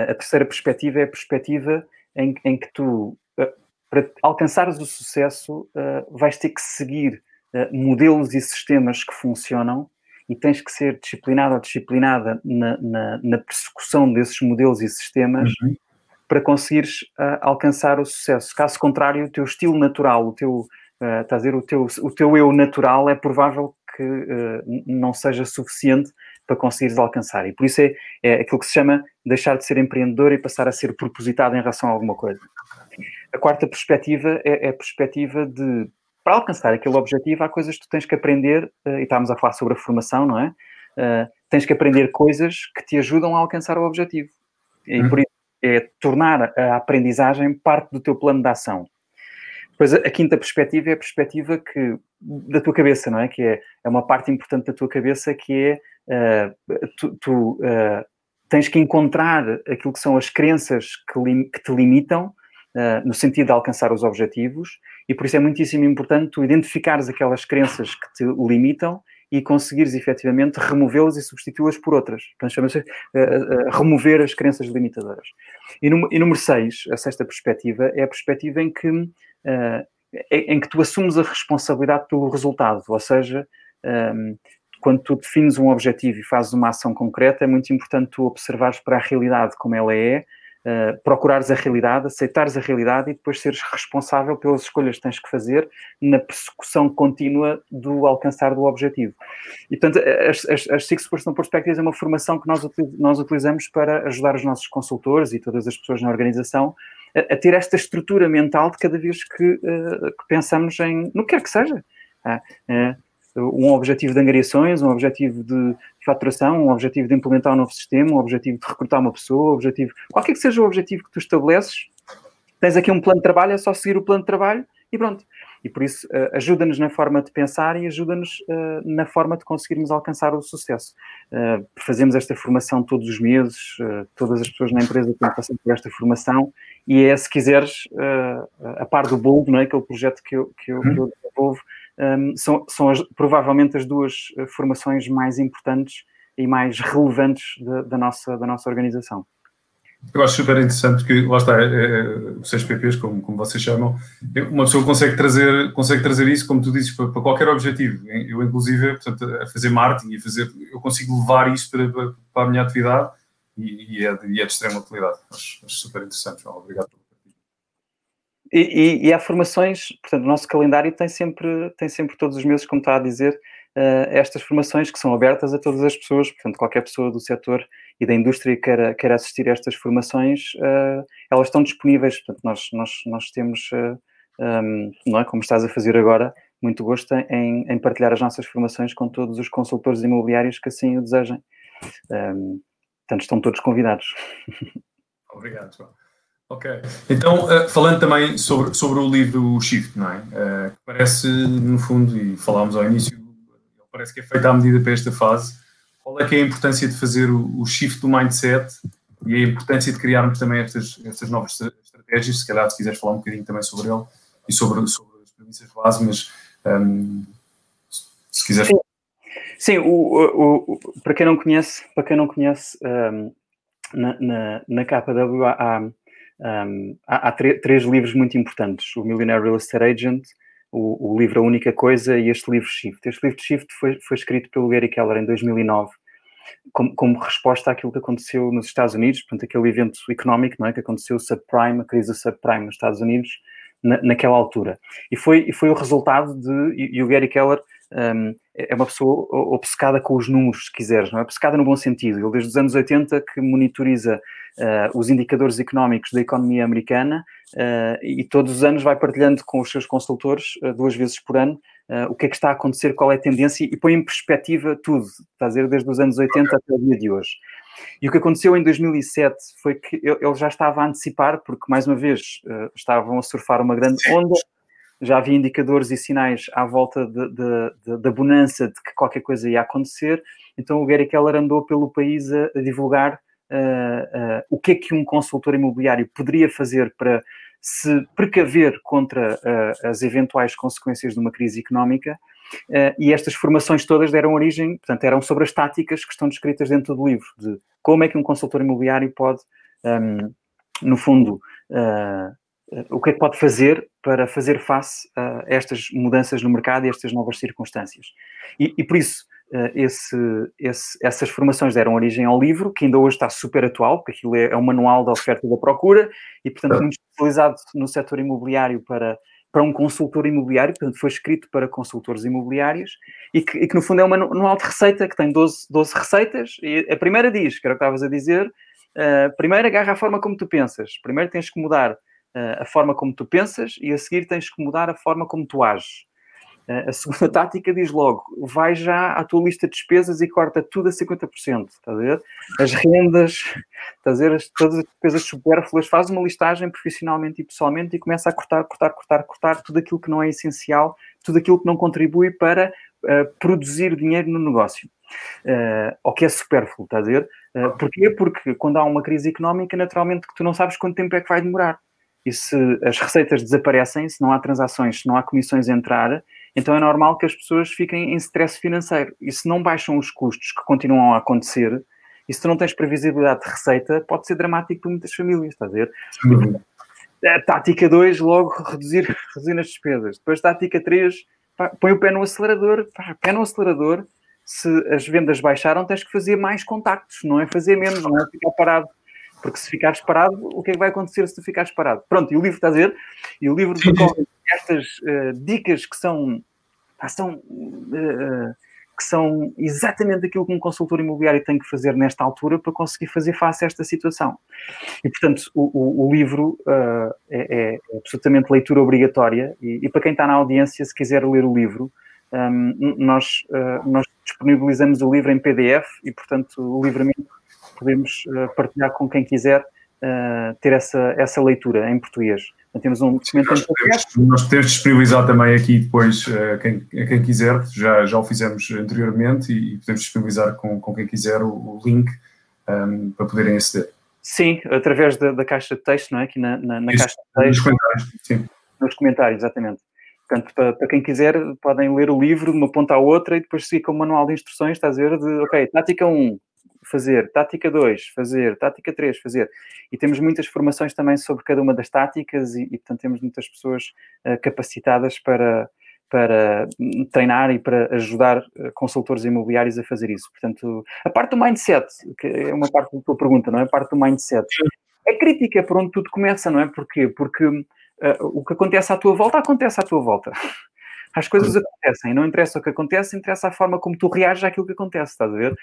[SPEAKER 2] a terceira perspectiva é a perspectiva em, em que tu, eh, para alcançares o sucesso, uh, vais ter que seguir uh, modelos e sistemas que funcionam e tens que ser disciplinado ou disciplinada na, na, na persecução desses modelos e sistemas uhum. para conseguires uh, alcançar o sucesso. Caso contrário, o teu estilo natural, o teu, uh, a dizer, o teu, o teu eu natural é provável que uh, não seja suficiente para conseguires alcançar. E por isso é, é aquilo que se chama deixar de ser empreendedor e passar a ser propositado em relação a alguma coisa. A quarta perspectiva é, é a perspectiva de para alcançar aquele objetivo, há coisas que tu tens que aprender, e estávamos a falar sobre a formação, não é? tens que aprender coisas que te ajudam a alcançar o objetivo. E uhum. por isso é tornar a aprendizagem parte do teu plano de ação. Depois, a quinta perspectiva é a perspectiva que, da tua cabeça, não é? Que é, é uma parte importante da tua cabeça que é uh, tu, tu uh, tens que encontrar aquilo que são as crenças que, lim, que te limitam uh, no sentido de alcançar os objetivos e por isso é muitíssimo importante tu identificares aquelas crenças que te limitam e conseguires efetivamente removê-las e substituí-las por outras. Portanto, chama-se uh, remover as crenças limitadoras. E, no, e número 6, a sexta perspectiva, é a perspectiva em que, uh, em que tu assumes a responsabilidade pelo resultado, ou seja, um, ehm, quando tu defines um objetivo e fazes uma ação concreta, é muito importante tu observares para a realidade como ela é, uh, procurares a realidade, aceitares a realidade e depois seres responsável pelas escolhas que tens que fazer na persecução contínua do alcançar do objetivo. E, portanto, as, as, as Six Personal Perspectives é uma formação que nós, nós utilizamos para ajudar os nossos consultores e todas as pessoas na organização a, a ter esta estrutura mental de cada vez que, uh, que pensamos em, no que quer que seja. Uh, um objetivo de angariações, um objetivo de faturação, um objetivo de implementar um novo sistema, um objetivo de recrutar uma pessoa, um objetivo, qualquer que seja o objetivo que tu estabeleces, tens aqui um plano de trabalho, é só seguir o plano de trabalho e pronto. E por isso uh, ajuda-nos na forma de pensar e ajuda-nos uh, na forma de conseguirmos alcançar o sucesso. Uh, fazemos esta formação todos os meses, todas as pessoas na empresa têm passado por esta formação e é, se quiseres, a par do Bold, não é? aquele projeto que eu, que eu, que eu desenvolvo, um, são, são as, provavelmente as duas eh, formações mais importantes e mais relevantes da, nossa, da nossa organização.
[SPEAKER 1] Eu acho super interessante porque, lá está, é, é, os CSPPs, como, como vocês chamam, uma pessoa consegue trazer, consegue trazer isso, como tu dizes, para, para qualquer objetivo. Eu, inclusive, portanto, a fazer marketing e fazer, eu consigo levar isso para, para, a minha atividade e, e, é, e, é, de extrema utilidade. Acho, acho super interessante. Obrigado
[SPEAKER 2] e, e, e, há formações, portanto, o nosso calendário tem sempre, tem sempre todos os meses, como está a dizer, uh, estas formações que são abertas a todas as pessoas, portanto, qualquer pessoa do setor e da indústria que queira, queira assistir a estas formações, uh, elas estão disponíveis, portanto, nós, nós, nós temos, uh, eh, um, não é, como estás a fazer agora, muito gosto em, em, partilhar as nossas formações com todos os consultores imobiliários que assim o desejem. Um, portanto, estão todos convidados.
[SPEAKER 1] Obrigado, João. Ok. Então, uh, falando também sobre, sobre o livro Shift, não é? Uh, parece, no fundo, e falámos ao início, parece que é feito à medida para esta fase. Qual é que é a importância de fazer o, shift do mindset e a importância de criarmos também estas, estas novas estratégias? Se calhar, se quiseres falar um bocadinho também sobre ele e sobre, sobre as premissas base, mas um, se quiseres.
[SPEAKER 2] Sim, Sim o, o, o, para quem não conhece, para quem não conhece um, na, na, na KW há um, há, há três livros muito importantes: o Millionaire Real Estate Agent, o, o, livro A Única Coisa e este livro Shift. Este livro Shift foi, foi escrito pelo Gary Keller em 2009 como, como, resposta àquilo que aconteceu nos Estados Unidos, portanto, aquele evento económico não é, que aconteceu, o subprime, a crise do subprime nos Estados Unidos, na, naquela altura. E foi, e foi o resultado de. E, e o Gary Keller um, é uma pessoa obcecada com os números, se quiseres, não é? Obcecada no bom sentido. Ele, desde os anos 80, que monitoriza uh, os indicadores económicos da economia americana uh, e todos os anos vai partilhando com os seus consultores, uh, duas vezes por ano, o que é que está a acontecer, qual é a tendência e põe em perspectiva tudo, está a dizer, desde os anos 80 até o dia de hoje. E o que aconteceu em 2007 foi que ele já estava a antecipar, porque, mais uma vez, estavam a surfar uma grande onda, já havia indicadores e sinais à volta da bonança de que qualquer coisa ia acontecer, então o Gary Keller andou pelo país a, a divulgar uh, uh, o que é que um consultor imobiliário poderia fazer para se precaver contra uh, as eventuais consequências de uma crise económica. e estas formações todas deram origem, portanto, eram sobre as táticas que estão descritas dentro do livro, de como é que um consultor imobiliário pode, um, ehm, no fundo, o que é que pode fazer para fazer face a estas mudanças no mercado e estas novas circunstâncias. E, e por isso, uh, esse, esse, essas formações deram origem ao livro, que ainda hoje está super atual, porque aquilo é, é um manual da oferta e da procura, e, portanto, muito especializado no setor imobiliário para, para um consultor imobiliário, portanto, foi escrito para consultores imobiliários, e que, e que no fundo é um manual de receita que tem 12, 12 receitas, e a primeira diz, que era o que estavas a dizer, uh, primeiro agarra a forma como tu pensas, primeiro tens que mudar a forma como tu pensas, e a seguir tens que mudar a forma como tu ages. A segunda tática diz logo, vai já à tua lista de despesas e corta tudo a 50%, está a ver? As rendas, está a ver? As, todas as despesas supérfluas, faz uma listagem profissionalmente e pessoalmente e começa a cortar, cortar, cortar, cortar tudo aquilo que não é essencial, tudo aquilo que não contribui para uh, produzir dinheiro no negócio. Uh, ou que é supérfluo, está a ver? Uh, porquê? Porque quando há uma crise económica, naturalmente que tu não sabes quanto tempo é que vai demorar. E se as receitas desaparecem, se não há transações, se não há comissões a entrar, então é normal que as pessoas fiquem em stress financeiro. E se não baixam os custos que continuam a acontecer, e se tu não tens previsibilidade de receita, pode ser dramático para muitas famílias, está a ver? A tática 2, logo reduzir, reduzir as despesas. Depois, tática 3, põe o pé no acelerador, pá, pé no acelerador. Se as vendas baixaram, tens que fazer mais contactos, não é fazer menos, não é ficar parado. Porque se ficares parado, o que é que vai acontecer se tu ficares parado? Pronto, e o livro está a dizer, e o livro estas uh, dicas que são, são uh, que são exatamente aquilo que um consultor imobiliário tem que fazer nesta altura para conseguir fazer face a esta situação. E, portanto, o, o, o livro uh, é, é, absolutamente leitura obrigatória e, e, para quem está na audiência, se quiser ler o livro, um, nós, uh, nós disponibilizamos o livro em PDF e, portanto, livremente podemos uh, partilhar com quem quiser ter essa, essa leitura em português. Então, temos um documento
[SPEAKER 1] nós, podemos, nós podemos disponibilizar também aqui depois a quem, a quem quiser, já, já o fizemos anteriormente e podemos disponibilizar com, com quem quiser o, o link um, para poderem aceder.
[SPEAKER 2] Sim, através da, da, caixa de texto, não é? Aqui na, na, na
[SPEAKER 1] Isso,
[SPEAKER 2] caixa de texto.
[SPEAKER 1] Nos comentários, sim.
[SPEAKER 2] Nos comentários, exatamente. Portanto, para, para, quem quiser, podem ler o livro de uma ponta à outra e depois seguir com o manual de instruções, está a dizer, de, ok, tática 1, fazer, tática 2, fazer, tática 3, fazer. E temos muitas formações também sobre cada uma das táticas e, e portanto, temos muitas pessoas uh, capacitadas para, para treinar e para ajudar uh, consultores imobiliários a fazer isso. Portanto, a parte do mindset, que é uma parte da tua pergunta, não é? A parte do mindset. É crítica por onde tudo começa, não é? Porquê? Porque uh, o que acontece à tua volta, acontece à tua volta. As coisas acontecem, não interessa o que acontece, interessa a forma como tu reages àquilo que acontece, estás a ver?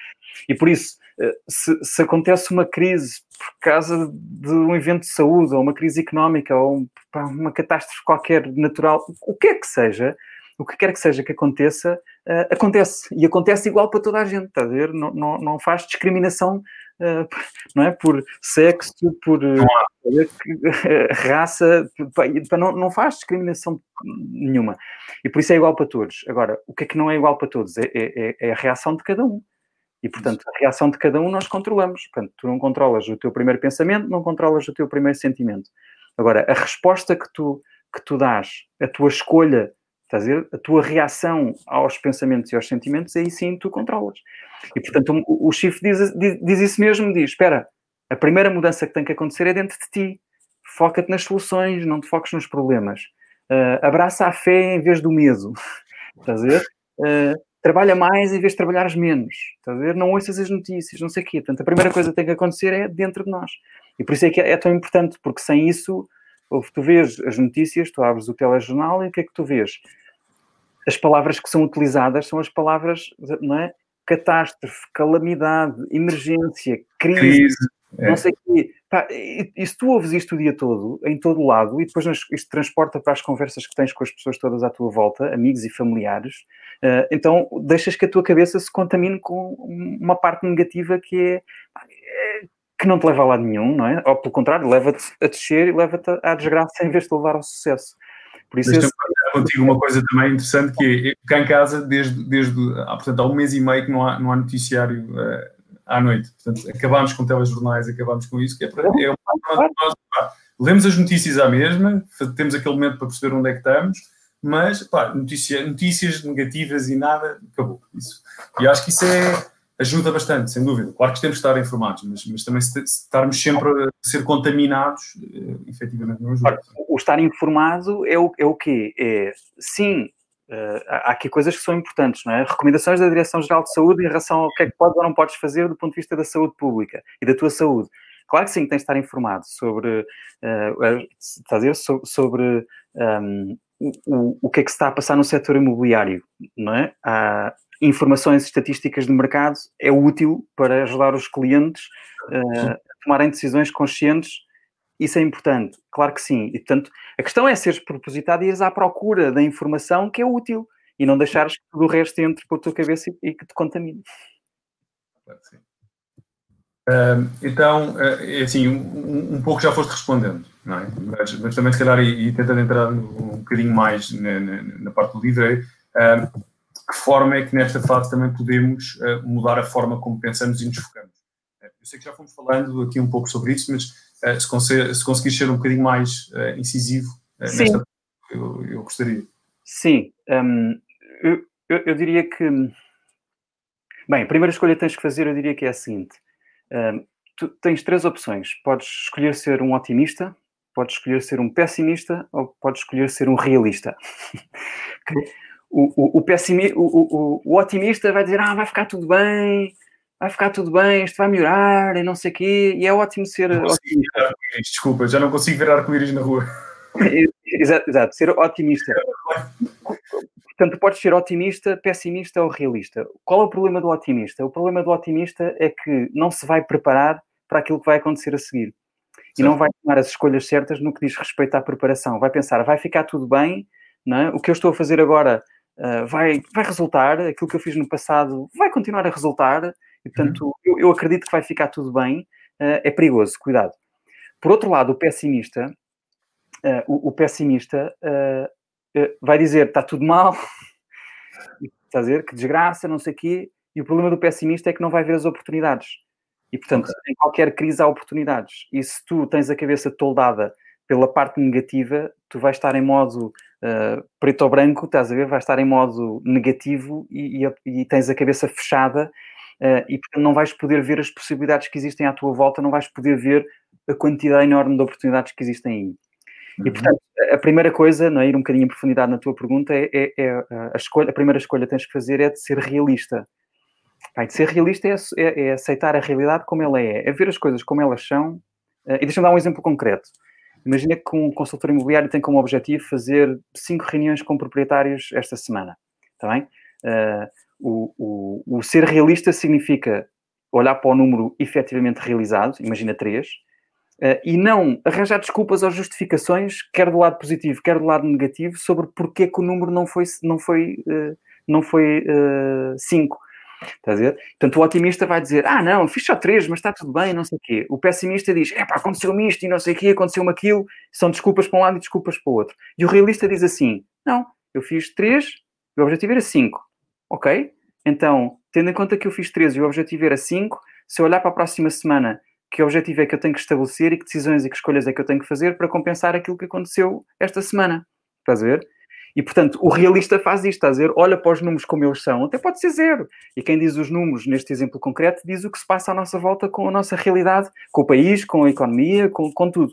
[SPEAKER 2] E por isso, eh, se, se acontece uma crise por causa de um evento de saúde, ou uma crise económica, ou uma catástrofe qualquer natural, o que é que seja, o que quer que seja que aconteça, uh, acontece. E acontece igual para toda a gente, está a ver? Não, não, não faz discriminação, uh, não é? Por sexo, por uh, raça, não, não faz discriminação nenhuma. E por isso é igual para todos. Agora, o que é que não é igual para todos? É, é, é a reação de cada um. E, portanto, a reação de cada um nós controlamos. Portanto, tu não controlas o teu primeiro pensamento, não controlas o teu primeiro sentimento. Agora, a resposta que tu, que tu dás, a tua escolha Estás a? A tua reação aos pensamentos e aos sentimentos, aí sim tu controlas. E portanto o, diz, diz, diz, isso mesmo, diz, espera, a primeira mudança que tem que acontecer é dentro de ti. Foca-te nas soluções, não te foques nos problemas. Uh, abraça a fé em vez do medo. Estás a ver? Uh, trabalha mais em vez de trabalhares menos. Estás a ver? Não ouças as notícias, não sei o quê. Portanto, a primeira coisa que tem que acontecer é dentro de nós. E por isso é que é, é tão importante, porque sem isso tu vês as notícias, tu abres o telejornal e o que é que tu vês? As palavras que são utilizadas são as palavras, não é? Catástrofe, calamidade, emergência, crise, crise é. não sei o quê. Pá, e, e, se tu ouves isto o dia todo, em todo lado, e depois isto transporta para as conversas que tens com as pessoas todas à tua volta, amigos e familiares, uh, então deixas que a tua cabeça se contamine com uma parte negativa que é que não te leva a lado nenhum, não é? Ou pelo contrário, leva-te a descer e leva-te à desgraça em vez de te levar ao sucesso.
[SPEAKER 1] Por isso Deixa-me esse... contigo uma coisa também interessante que é cá em casa, desde, desde ah, portanto, há um mês e meio que não há, não há noticiário uh, à noite. Portanto, acabámos com telejornais, acabámos com isso, que é, para, é uma forma de nós, pá, lemos as notícias à mesma, temos aquele momento para perceber onde é que estamos, mas pá, notícia, notícias negativas e nada, acabou. Isso. E acho que isso é ajuda bastante, sem dúvida. Claro que temos de estar informados, mas, mas também se, se estarmos sempre a ser contaminados, uh, efetivamente não ajuda.
[SPEAKER 2] o estar informado é o, é o quê? É, sim, uh, há aqui coisas que são importantes, não é? Recomendações da Direção-Geral de Saúde em relação ao que é que podes ou não podes fazer do ponto de vista da saúde pública e da tua saúde. Claro que sim, tens de estar informado sobre, uh, a dizer, sobre, um, o, o que é que se está a passar no setor imobiliário, não é? Há, informações estatísticas de mercado é útil para ajudar os clientes uh, a tomarem decisões conscientes. Isso é importante, claro que sim. E, portanto, a questão é seres propositado e ires à procura da informação que é útil. e não deixares que tudo o resto entre para a tua cabeça e, e que te contamine.
[SPEAKER 1] Claro que sim. Uh, então, uh, assim, um, um, pouco já foste respondendo, não é? Mas, mas também, se calhar, e, e tentando entrar um bocadinho mais na, na, na parte do livro, uh, que forma é que nesta fase também podemos ah, mudar a forma como pensamos e nos focamos? Eu sei que já fomos falando aqui um pouco sobre isso, mas se, conseguir, se conseguires ser um bocadinho mais incisivo nesta eu, eu gostaria.
[SPEAKER 2] Sim, um, eu, eu, eu diria que. Bem, a primeira escolha que tens que fazer, eu diria que é a seguinte tu tens três opções. Podes escolher ser um otimista, podes escolher ser um pessimista ou podes escolher ser um realista. o, o, o, pessimi, o, o, o, otimista vai dizer, ah, vai ficar tudo bem, vai ficar tudo bem, isto vai melhorar e não sei o quê, e é ótimo ser otimista.
[SPEAKER 1] Desculpa, já não consigo ver arco-íris na rua.
[SPEAKER 2] exato, exato, ser otimista. Portanto, podes ser otimista, pessimista ou realista. Qual é o problema do otimista? O problema do otimista é que não se vai preparar para aquilo que vai acontecer a seguir. E não vai tomar as escolhas certas no que diz respeito à preparação. Vai pensar, vai ficar tudo bem, não é? o que eu estou a fazer agora uh, vai, vai resultar, aquilo que eu fiz no passado vai continuar a resultar, e portanto uhum. eu, eu, acredito que vai ficar tudo bem. Uh, é perigoso, cuidado. Por outro lado, o pessimista, uh, o, o, pessimista eh, vai dizer está tudo mal, está a dizer que desgraça, não sei o quê, e o problema do pessimista é que não vai ver as oportunidades. E, portanto, okay. em qualquer crise há oportunidades. E se tu tens a cabeça toldada pela parte negativa, tu vais estar em modo uh, preto ou branco, estás a ver? Vais estar em modo negativo e, e, e tens a cabeça fechada uh, e, portanto, não vais poder ver as possibilidades que existem à tua volta, não vais poder ver a quantidade enorme de oportunidades que existem aí. E, uhum. portanto, a primeira coisa, não é, ir um bocadinho em profundidade na tua pergunta, é, é, é a, escolha, a primeira escolha que tens que fazer é de ser realista. Pai, de ser realista é, é, é, aceitar a realidade como ela é, é ver as coisas como elas são. Uh, e deixa-me dar um exemplo concreto. Imagina que um consultor imobiliário tem como objetivo fazer cinco reuniões com proprietários esta semana. Está bem? Uh, o, o, o ser realista significa olhar para o número efetivamente realizado, imagina três, Uh, e não arranjar desculpas ou justificações, quer do lado positivo, quer do lado negativo, sobre porque que o número não foi 5. Não foi, uh, não foi 5. Estás a ver? Portanto, o otimista vai dizer: Ah, não, fiz só 3, mas está tudo bem, não sei o quê. O pessimista diz: É pá, aconteceu-me isto e não sei o quê, aconteceu-me aquilo. São desculpas para um lado e desculpas para o outro. E o realista diz assim: Não, eu fiz 3 e o objetivo era 5. Ok? Então, tendo em conta que eu fiz 3 e o objetivo era 5, se eu olhar para a próxima semana que objetivo é que eu tenho que estabelecer e que decisões e que escolhas é que eu tenho que fazer para compensar aquilo que aconteceu esta semana. Estás a ver? E, portanto, o realista faz isto, estás a ver? Olha para os números como eles são, até pode ser zero. E quem diz os números, neste exemplo concreto, diz o que se passa à nossa volta com a nossa realidade, com o país, com a economia, com, com tudo.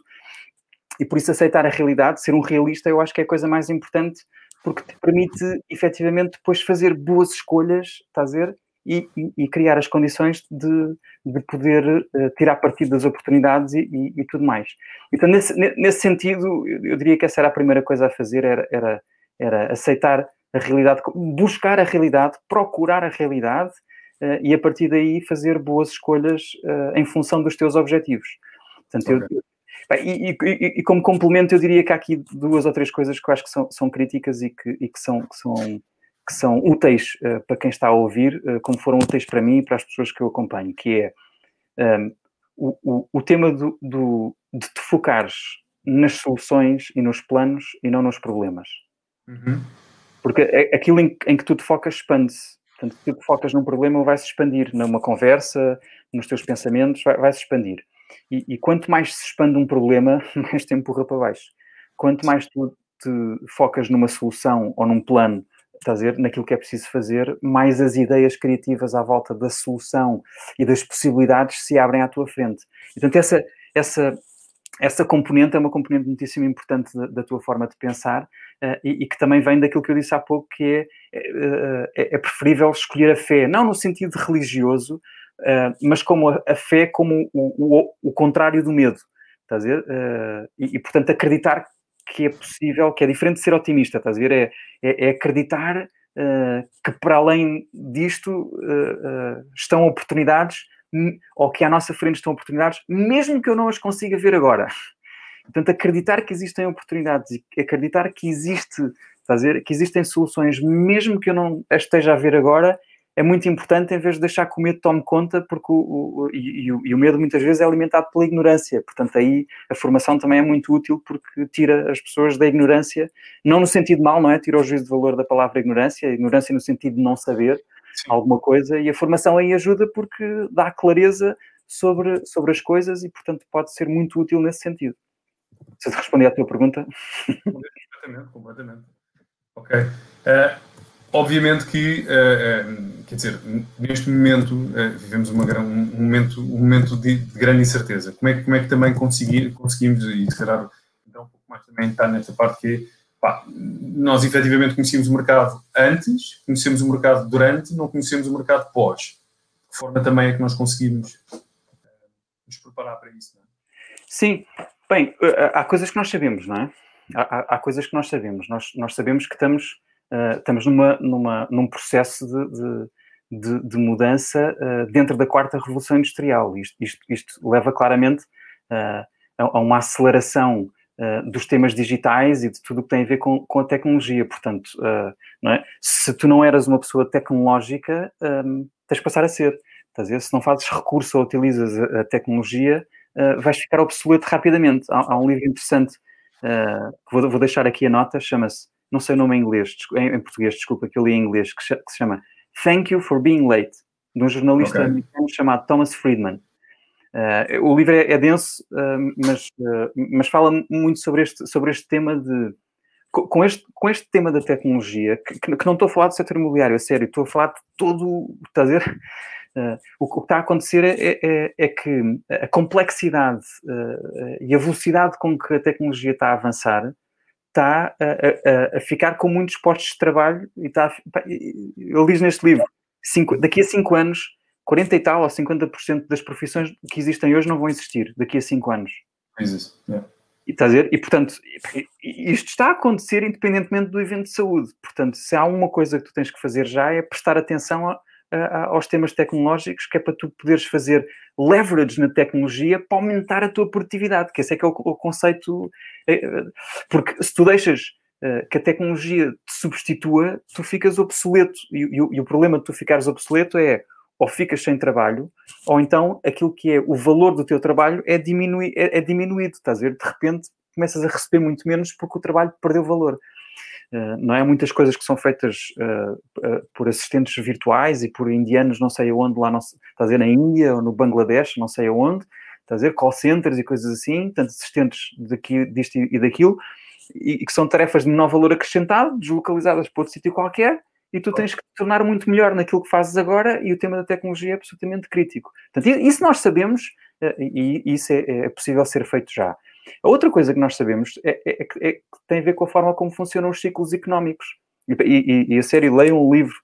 [SPEAKER 2] E por isso aceitar a realidade, ser um realista, eu acho que é a coisa mais importante, porque te permite, efetivamente, depois fazer boas escolhas, estás a ver? e, e, e criar as condições de, de poder uh, tirar partido das oportunidades e, e, tudo mais. Então, nesse, nesse sentido, eu, diria que essa era a primeira coisa a fazer, era, era, era aceitar a realidade, buscar a realidade, procurar a realidade uh, e a partir daí fazer boas escolhas uh, em função dos teus objetivos. Portanto, okay. eu, e, e, e, como complemento, eu diria que há aqui duas ou três coisas que eu acho que são, são críticas e que, e que, são, que são que são úteis uh, para quem está a ouvir, uh, como foram úteis para mim e para as pessoas que eu acompanho, que é um, ehm, o, o, o, tema do, do, de te focares nas soluções e nos planos e não nos problemas. Uhum. Porque aquilo em, em, que tu te focas expande-se. Portanto, se tu te focas num problema, vai se expandir numa conversa, nos teus pensamentos, vai, se expandir. E, e, quanto mais se expande um problema, mais te empurra para baixo. Quanto mais tu te focas numa solução ou num plano estás a ver, naquilo que é preciso fazer, mais as ideias criativas à volta da solução e das possibilidades se abrem à tua frente. Portanto, essa, essa, essa componente é uma componente muitíssimo importante da, da tua forma de pensar e, e, que também vem daquilo que eu disse há pouco, que é, uh, é, é, preferível escolher a fé, não no sentido religioso, mas como a, a, fé como o, o, o, contrário do medo. Estás a? E, e, portanto, acreditar que é possível, que é diferente de ser otimista, estás a ver? É, é, é acreditar que para além disto estão oportunidades, ou que à nossa frente estão oportunidades, mesmo que eu não as consiga ver agora. Portanto, acreditar que existem oportunidades e acreditar que existe dizer que existem soluções, mesmo que eu não esteja a ver agora, é muito importante em vez de deixar que o medo tome conta, porque o, o e, e, o medo muitas vezes é alimentado pela ignorância. Portanto, aí a formação também é muito útil porque tira as pessoas da ignorância, não no sentido mal, não é? Tira o juízo de valor da palavra ignorância, ignorância no sentido de não saber Sim. alguma coisa, e a formação aí ajuda porque dá clareza sobre, sobre as coisas e, portanto, pode ser muito útil nesse sentido. Se eu responder à tua pergunta.
[SPEAKER 1] Completamente, completamente. Ok. Uh, obviamente que, uh, uh, quer dizer, neste momento vivemos uma, um, momento, um momento de, de, grande incerteza. Como é que, como é que também conseguir, conseguimos, e se calhar então, um pouco mais também está nesta parte que é, pá, nós efetivamente conhecemos o mercado antes, conhecemos o mercado durante, não conhecemos o mercado pós. De que forma também é que nós conseguimos nos preparar para isso? Não é?
[SPEAKER 2] Sim, bem, eh, há coisas que nós sabemos, não é? Há, há coisas que nós sabemos. Nós, nós sabemos que estamos, uh, estamos numa, numa, num processo de, de, de, de mudança uh, dentro da quarta revolução industrial. Isto, isto, isto leva claramente uh, a, uma aceleração dos temas digitais e de tudo o que tem a ver com, com a tecnologia. Portanto, é? se tu não eras uma pessoa tecnológica, um, tens de passar a ser. Estás a? Se não fazes recurso ou utilizas a, a tecnologia, uh, vais ficar obsoleto rapidamente. Há, há um livro interessante uh, que vou, vou, deixar aqui a nota, chama-se, não sei o nome em inglês, em, em, português, desculpa, que eu li em inglês, que, que, se chama Thank You for Being Late, de um jornalista okay. americano chamado Thomas Friedman. Uh, o livro é, é denso, mas, mas fala muito sobre este, sobre este tema de com este, com este tema da tecnologia, que, que, não estou a falar do setor imobiliário, a sério, estou a falar de todo, está a Uh, o, que está a acontecer é, é, é que a complexidade uh, e a velocidade com que a tecnologia está a avançar está a, a, a ficar com muitos postos de trabalho e está a, eu li neste livro cinco, daqui a 5 anos 40 e tal ou 50% das profissões que existem hoje não vão existir daqui a 5 anos
[SPEAKER 1] Existe, yeah.
[SPEAKER 2] E, está a dizer? e portanto, isto está a acontecer independentemente do evento de saúde. Portanto, se há uma coisa que tu tens que fazer já é prestar atenção a, aos temas tecnológicos, que é para tu poderes fazer leverage na tecnologia para aumentar a tua produtividade, que esse é que é o, o conceito. Eh, eh, porque se tu deixas uh, que a tecnologia te substitua, tu ficas obsoleto. E, e, e, o problema de tu ficares obsoleto é ou ficas sem trabalho, ou então aquilo que é o valor do teu trabalho é, diminui, é, é diminuído. Estás a ver? De repente começas a receber muito menos porque o trabalho perdeu valor. Eh, não é? Muitas coisas que são feitas uh, uh, por assistentes virtuais e por indianos, não sei aonde, lá, não, está a dizer, na Índia ou no Bangladesh, não sei aonde, está a dizer, call centers e coisas assim, tanto assistentes daqui, disto e daquilo, e, que são tarefas de menor valor acrescentado, deslocalizadas para outro sítio qualquer, e tu tens que te tornar muito melhor naquilo que fazes agora, e o tema da tecnologia é absolutamente crítico. Portanto, isso nós sabemos, e isso é, é possível ser feito já. A outra coisa que nós sabemos é, é, é, é que tem a ver com a forma como funcionam os ciclos económicos. E, e, e a série leiam o livro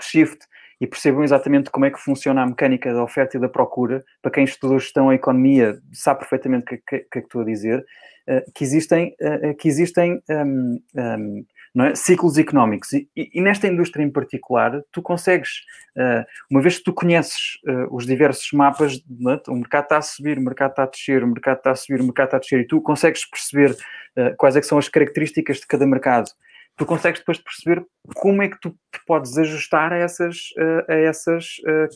[SPEAKER 2] Shift e percebam exatamente como é que funciona a mecânica da oferta e da procura. Para quem estudou gestão e economia, sabe perfeitamente o que, que, que, é que estou a dizer. Uh, que existem, uh, que existem um, um, é? ciclos económicos. E, e, nesta indústria em particular, tu consegues, uh, uma vez que tu conheces uh, os diversos mapas, é? o mercado está a subir, o mercado está a descer, o mercado está a subir, o mercado está a descer, e tu consegues perceber uh, quais é são as características de cada mercado. Tu consegues depois perceber como é que tu podes ajustar a essas, a essas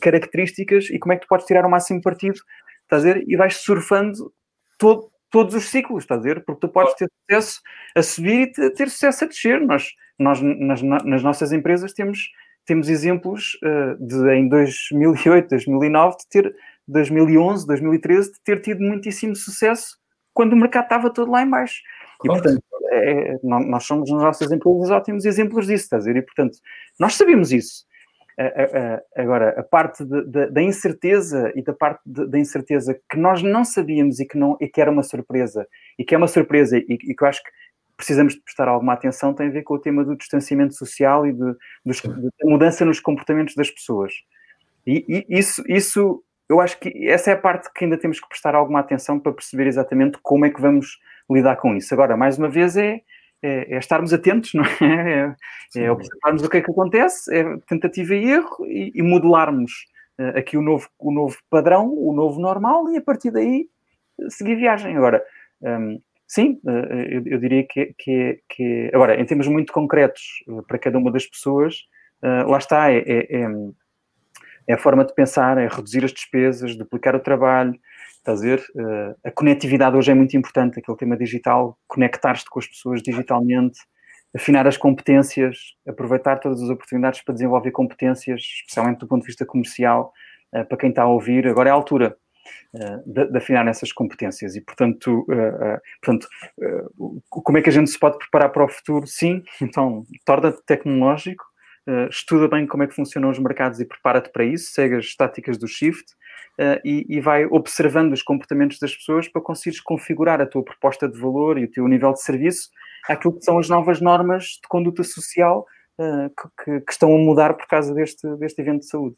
[SPEAKER 2] características e como é que tu podes tirar o máximo partido, estás a ver? E vais surfando todo, todos os ciclos, estás a ver? Porque tu podes ter sucesso a subir e ter sucesso a descer. Nós, nós nas, nas nossas empresas temos, temos exemplos uh, de em 2008, 2009, de ter 2011, 2013, de ter tido muitíssimo sucesso quando o mercado estava todo lá em baixo. E, portanto, é, nós somos nas nossas empresas ótimos exemplos disso, estás a ver? E, portanto, nós sabemos isso agora, a parte de, de, da incerteza e da parte de, da incerteza que nós não sabíamos e que, não, e que era uma surpresa, e que é uma surpresa e, e que eu acho que precisamos de prestar alguma atenção, tem a ver com o tema do distanciamento social e de, dos, de mudança nos comportamentos das pessoas. E, e, isso, isso, eu acho que essa é a parte que ainda temos que prestar alguma atenção para perceber exatamente como é que vamos lidar com isso. Agora, mais uma vez, é é, é, estarmos atentos, não é? É, é, observarmos o que é que acontece, é tentativa e erro e, e modelarmos uh, aqui o novo, o novo padrão, o novo normal e a partir daí seguir viagem. Agora, um, sim, eu, eu, diria que, que, que. Agora, em termos muito concretos para cada uma das pessoas, lá está, é, é, é, é, a forma de pensar, é reduzir as despesas, duplicar o trabalho. Estás a ver? a conectividade hoje é muito importante, aquele tema digital, conectar-te com as pessoas digitalmente, afinar as competências, aproveitar todas as oportunidades para desenvolver competências, especialmente do ponto de vista comercial, para quem está a ouvir. Agora é a altura eh, de, de, afinar essas competências e, portanto, uh, uh, portanto como é que a gente se pode preparar para o futuro? Sim, então, torna-te tecnológico, estuda bem como é que funcionam os mercados e prepara-te para isso, segue as táticas do shift e, e, vai observando os comportamentos das pessoas para conseguires configurar a tua proposta de valor e o teu nível de serviço àquilo que são as novas normas de conduta social que, que, estão a mudar por causa deste, deste evento de saúde.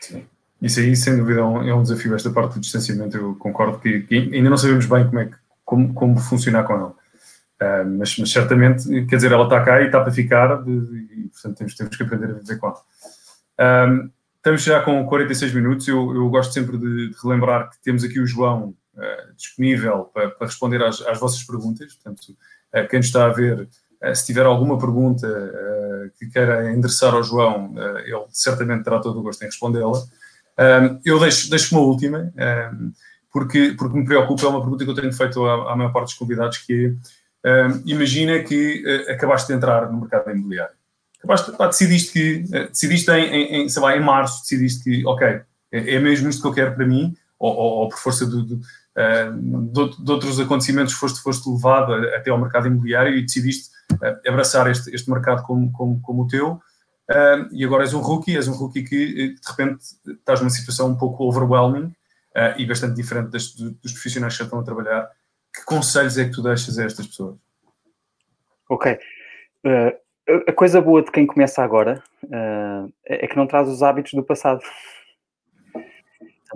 [SPEAKER 1] Sim. Isso aí, sem dúvida, é um, é um desafio. Esta parte do distanciamento, eu concordo que, que, ainda não sabemos bem como, é que, como, como funcionar com ela. Uh, mas, mas, certamente, quer dizer, ela está cá e está para ficar, e portanto temos, temos que aprender a viver com ela. Uh, estamos já com 46 minutos. Eu, eu gosto sempre de, de, relembrar que temos aqui o João uh, disponível para, para responder às, às, vossas perguntas. Portanto, quem nos está a ver, se tiver alguma pergunta que queira endereçar ao João, ele certamente terá todo o gosto em respondê-la. Eu deixo, deixo uma última, porque, porque me preocupa, é uma pergunta que eu tenho feito à, à maior parte dos convidados, que é, imagina que uh, acabaste de entrar no mercado imobiliário. Acabaste, pá, decidiste que, uh, decidiste em, em, em, sei lá, em março, decidiste que, ok, é, é mesmo isto que eu quero para mim, ou, ou, ou por força do, do, uh, de, de, outros acontecimentos foste, foste levado até ao mercado imobiliário e decidiste abraçar este, este mercado como, como, como o teu, e agora és um rookie, és um rookie que eh, de repente estás numa situação um pouco overwhelming uh, e bastante diferente das, dos profissionais que já estão a trabalhar. Que conselhos é que tu deixas a estas pessoas?
[SPEAKER 2] Ok. Uh, a coisa boa de quem começa agora é que não traz os hábitos do passado.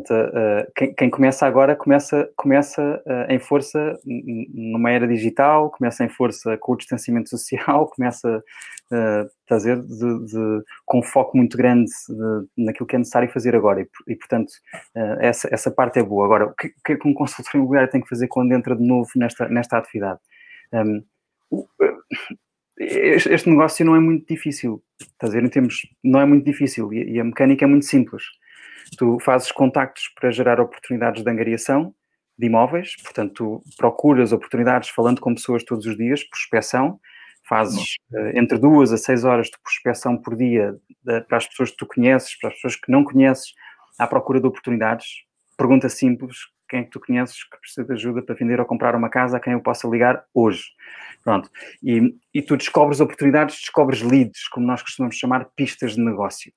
[SPEAKER 2] Portanto, uh, quem, quem, começa agora começa, começa uh, em força numa era digital, começa em força com o distanciamento social, começa uh, a dizer, de, de, com um foco muito grande de, naquilo que é necessário fazer agora. E, e portanto, essa, essa parte é boa. Agora, o que, que, é que um consultor imobiliário tem que fazer quando entra de novo nesta, nesta atividade? Um, este negócio não é muito difícil, está a em termos, não é muito difícil e, e a mecânica é muito simples Tu fazes contactos para gerar oportunidades de angariação de imóveis, portanto, tu procuras oportunidades falando com pessoas todos os dias, prospecção, fazes uh, entre duas a seis horas de prospecção por dia de, para as pessoas que tu conheces, para as pessoas que não conheces, à procura de oportunidades. Pergunta simples: quem é que tu conheces que precisa de ajuda para vender ou comprar uma casa, a quem eu possa ligar hoje? Pronto. E, e tu descobres oportunidades, descobres leads, como nós costumamos chamar, pistas de negócio.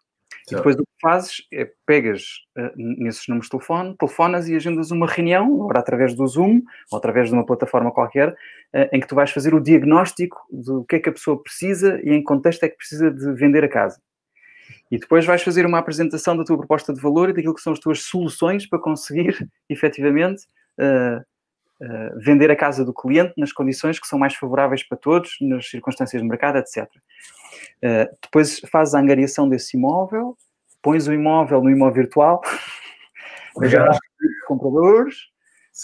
[SPEAKER 2] E depois o que fazes é pegas uh, nesses números de telefone, telefonas e agendas uma reunião, ora através do Zoom, ou através de uma plataforma qualquer, uh, em que tu vais fazer o diagnóstico do que é que a pessoa precisa e em que contexto é que precisa de vender a casa. E depois vais fazer uma apresentação da tua proposta de valor e daquilo que são as tuas soluções para conseguir, efetivamente, uh, Uh, vender a casa do cliente nas condições que são mais favoráveis para todos, nas circunstâncias de mercado, etc. Uh, depois fazes a angariação desse imóvel, pões o imóvel no imóvel virtual, já compradores,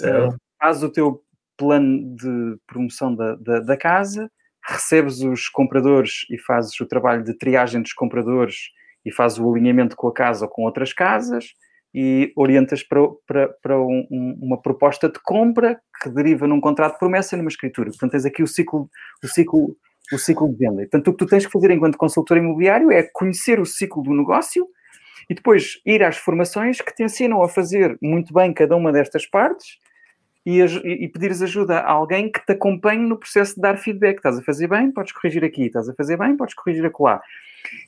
[SPEAKER 2] uh, fazes o teu plano de promoção da, da, da, casa, recebes os compradores e fazes o trabalho de triagem dos compradores e fazes o alinhamento com a casa ou com outras casas e orientas para, para, para um, uma proposta de compra que deriva num contrato de promessa e numa escritura. Portanto, tens aqui o ciclo, o ciclo o ciclo de venda. Portanto, o que tu tens que fazer enquanto consultor imobiliário é conhecer o ciclo do negócio e depois ir às formações que te ensinam a fazer muito bem cada uma destas partes e, e pedires ajuda a alguém que te acompanhe no processo de dar feedback. Estás a fazer bem, podes corrigir aqui. Estás a fazer bem, podes corrigir acolá.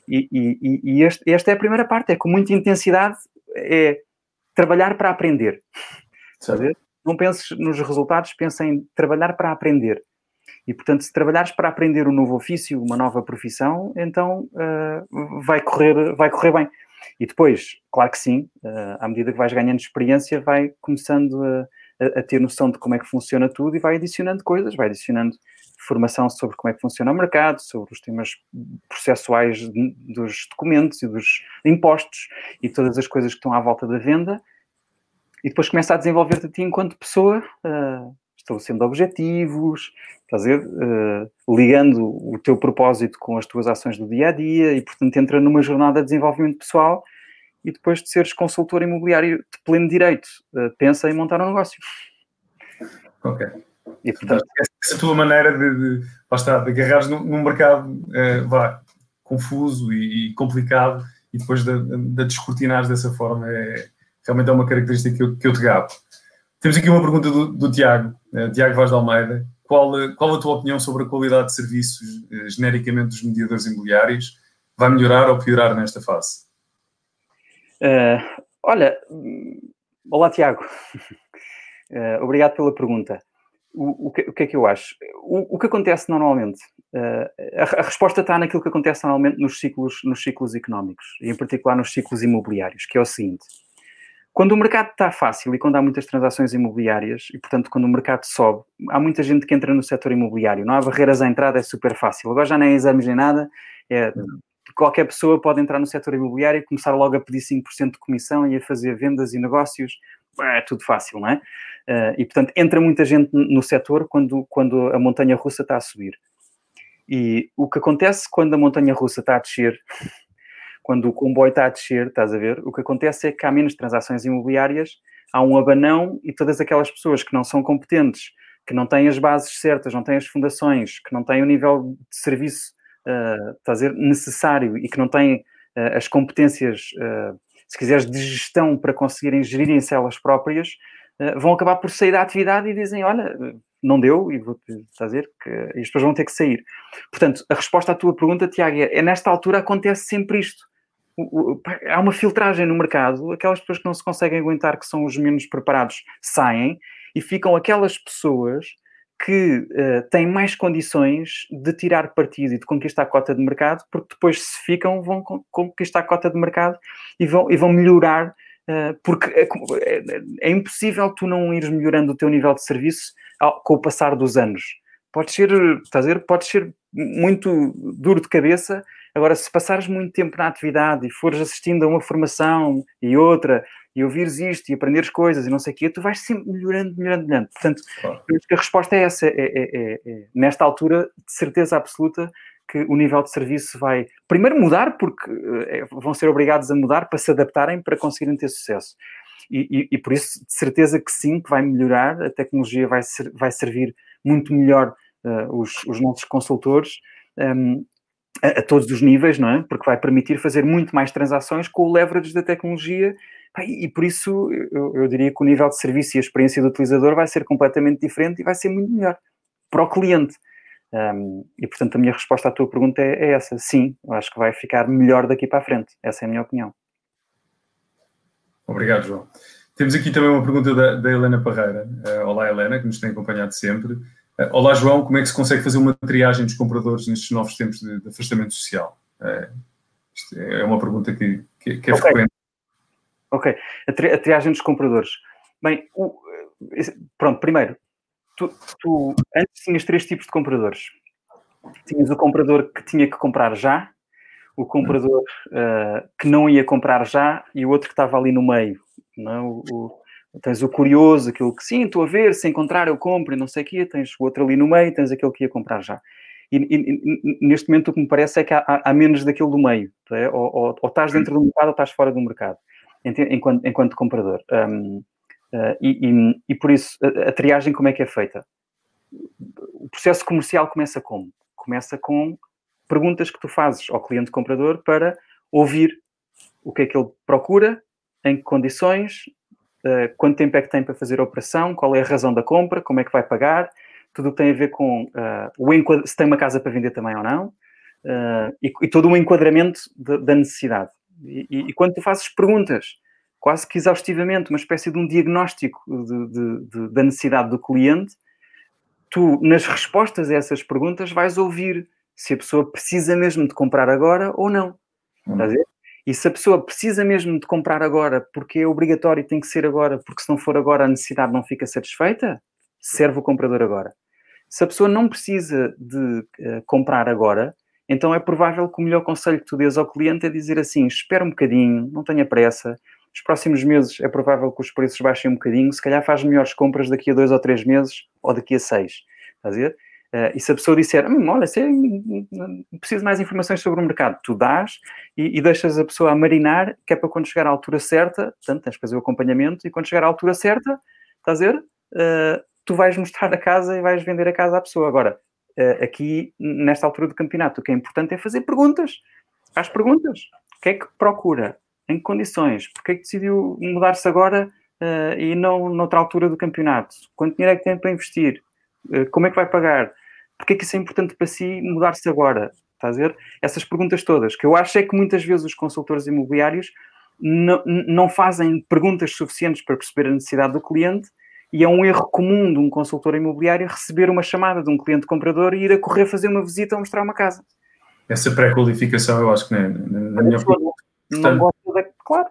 [SPEAKER 2] E, e, e este, esta é a primeira parte, é com muita intensidade, é trabalhar para aprender. Sabe? Não penses nos resultados, pensa em trabalhar para aprender. E, portanto, se trabalhares para aprender um novo ofício, uma nova profissão, então uh, vai, correr, vai correr bem. E depois, claro que sim, uh, à medida que vais ganhando experiência, vai começando a, a, a, ter noção de como é que funciona tudo e vai adicionando coisas, vai adicionando formação sobre como é que funciona o mercado, sobre os temas processuais dos documentos e dos impostos e todas as coisas que estão à volta da venda. E depois começa a desenvolver-te a ti enquanto pessoa, uh, estabelecendo objetivos, fazer, uh, ligando o teu propósito com as tuas ações do dia a dia e, portanto, entra numa jornada de desenvolvimento pessoal e depois de seres consultor imobiliário de pleno direito, uh, pensa em montar um negócio.
[SPEAKER 1] Ok. E, portanto, essa é a tua maneira de, de, está, de agarrares num, num mercado uh, vá, confuso e, e, complicado e depois de, de, de descortinares dessa forma é, realmente é uma característica que eu, que eu te gabo. Temos aqui uma pergunta do, do Tiago, uh, Tiago Vaz de Almeida. Qual, qual a tua opinião sobre a qualidade de serviços, uh, genericamente, dos mediadores imobiliários? Vai melhorar ou piorar nesta fase?
[SPEAKER 2] Uh, olha, olá Tiago, obrigado pela pergunta. O, que, o, que, é que eu acho? O, o que acontece normalmente? A, a, resposta está naquilo que acontece normalmente nos ciclos, nos ciclos económicos, e em particular nos ciclos imobiliários, que é o seguinte quando o mercado está fácil e quando há muitas transações imobiliárias, e portanto quando o mercado sobe, há muita gente que entra no setor imobiliário, não há barreiras à entrada, é super fácil. Agora já nem é exames nem nada, é, qualquer pessoa pode entrar no setor imobiliário e começar logo a pedir 5% de comissão e a fazer vendas e negócios, é tudo fácil, não é? Uh, e portanto entra muita gente no setor quando, quando a montanha russa está a subir. E o que acontece quando a montanha russa está a descer quando o comboio está a descer, estás a ver, o que acontece é que há menos transações imobiliárias, há um abanão e todas aquelas pessoas que não são competentes, que não têm as bases certas, não têm as fundações, que não têm o nível de serviço, uh, estás a ver, necessário e que não têm uh, as competências, uh, se quiseres, de gestão para conseguirem gerirem-se elas próprias, uh, vão acabar por sair da atividade e dizem, olha, não deu e vou dizer que as pessoas vão ter que sair. Portanto, a resposta à tua pergunta, Tiago, é, é nesta altura acontece sempre isto há uma filtragem no mercado, aquelas pessoas que não se conseguem aguentar, que são os menos preparados, saem e ficam aquelas pessoas que uh, têm mais condições de tirar partido e de conquistar a cota de mercado, porque depois, se ficam, vão conquistar a cota de mercado e vão, e vão melhorar, uh, porque é, é, é, impossível tu não ires melhorando o teu nível de serviço ao, com o passar dos anos. Pode ser, estás a pode ser muito duro de cabeça, Agora, se passares muito tempo na atividade e fores assistindo a uma formação e outra, e ouvires isto e aprenderes coisas e não sei o quê, tu vais sempre melhorando, melhorando, melhorando. Portanto, claro. a resposta é essa. É, é, é, é, nesta altura, de certeza absoluta que o nível de serviço vai, primeiro, mudar, porque é, vão ser obrigados a mudar para se adaptarem para conseguirem ter sucesso. E, e, e, por isso, de certeza que sim, que vai melhorar, a tecnologia vai, ser, vai servir muito melhor uh, os, os nossos consultores. Um, a, todos os níveis, não é? Porque vai permitir fazer muito mais transações com o leverage da tecnologia e, e por isso eu, eu, diria que o nível de serviço e a experiência do utilizador vai ser completamente diferente e vai ser muito melhor para o cliente. Um, e portanto a minha resposta à tua pergunta é, é essa. Sim, eu acho que vai ficar melhor daqui para a frente. Essa é a minha opinião.
[SPEAKER 1] Obrigado, João. Temos aqui também uma pergunta da, da Helena Parreira. Uh, olá, Helena, que nos tem acompanhado sempre. Olá, João, como é que se consegue fazer uma triagem dos compradores nestes novos tempos de, de afastamento social? É, é uma pergunta que, que, que é okay. frequente.
[SPEAKER 2] Ok, a, tri a, triagem dos compradores. Bem, o, pronto, primeiro, tu, tu, antes tinhas três tipos de compradores. Tinhas o comprador que tinha que comprar já, o comprador uh, que não ia comprar já e o outro que estava ali no meio. Não? É? O, o, Tens o curioso, aquilo que sim, estou a ver, se encontrar eu compro e não sei o quê. Tens o outro ali no meio, tens aquele que ia comprar já. E, e, neste momento o que me parece é que há, há menos daquele do meio. É? Ou, ou, ou, estás dentro do mercado ou estás fora do mercado, enquanto, enquanto comprador. Um, uh, e, e, por isso, a, a, triagem como é que é feita? O processo comercial começa como? Começa com perguntas que tu fazes ao cliente comprador para ouvir o que é que ele procura, em que condições, uh, quanto tempo é que tem para fazer a operação, qual é a razão da compra, como é que vai pagar, tudo o que tem a ver com uh, se tem uma casa para vender também ou não, uh, e, e, todo o enquadramento de, da necessidade. E, e, e, quando tu fazes perguntas, quase que exaustivamente, uma espécie de um diagnóstico de, de, da necessidade do cliente, tu, nas respostas a essas perguntas, vais ouvir se a pessoa precisa mesmo de comprar agora ou não. Hum. E se a pessoa precisa mesmo de comprar agora, porque é obrigatório e tem que ser agora, porque se não for agora a necessidade não fica satisfeita, serve o comprador agora. Se a pessoa não precisa de uh, comprar agora, então é provável que o melhor conselho que tu dês ao cliente é dizer assim: espera um bocadinho, não tenha pressa, nos próximos meses é provável que os preços baixem um bocadinho, se calhar faz melhores compras daqui a dois ou três meses ou daqui a seis. Estás a ver? Uh, e se a pessoa disser, hum, olha, se preciso mais informações sobre o mercado, tu dás e, e, deixas a pessoa a marinar, que é para quando chegar à altura certa, portanto, tens que fazer o acompanhamento, e quando chegar à altura certa, estás a ver? Uh, tu vais mostrar a casa e vais vender a casa à pessoa. Agora, uh, aqui, nesta altura do campeonato, o que é importante é fazer perguntas. Faz perguntas. O que é que procura? Em que condições? Porquê é que decidiu mudar-se agora e não noutra altura do campeonato? Quanto dinheiro é que tem para investir? como é que vai pagar? Porque é que isso é importante para si mudar-se agora? Estás a ver? Essas perguntas todas, que eu acho é que muitas vezes os consultores imobiliários não, não fazem perguntas suficientes para perceber a necessidade do cliente e é um erro comum de um consultor imobiliário receber uma chamada de um cliente comprador e ir a correr fazer uma visita ou mostrar uma casa.
[SPEAKER 1] Essa pré-qualificação, eu acho que na, na minha opinião.
[SPEAKER 2] Não, gosta da, claro.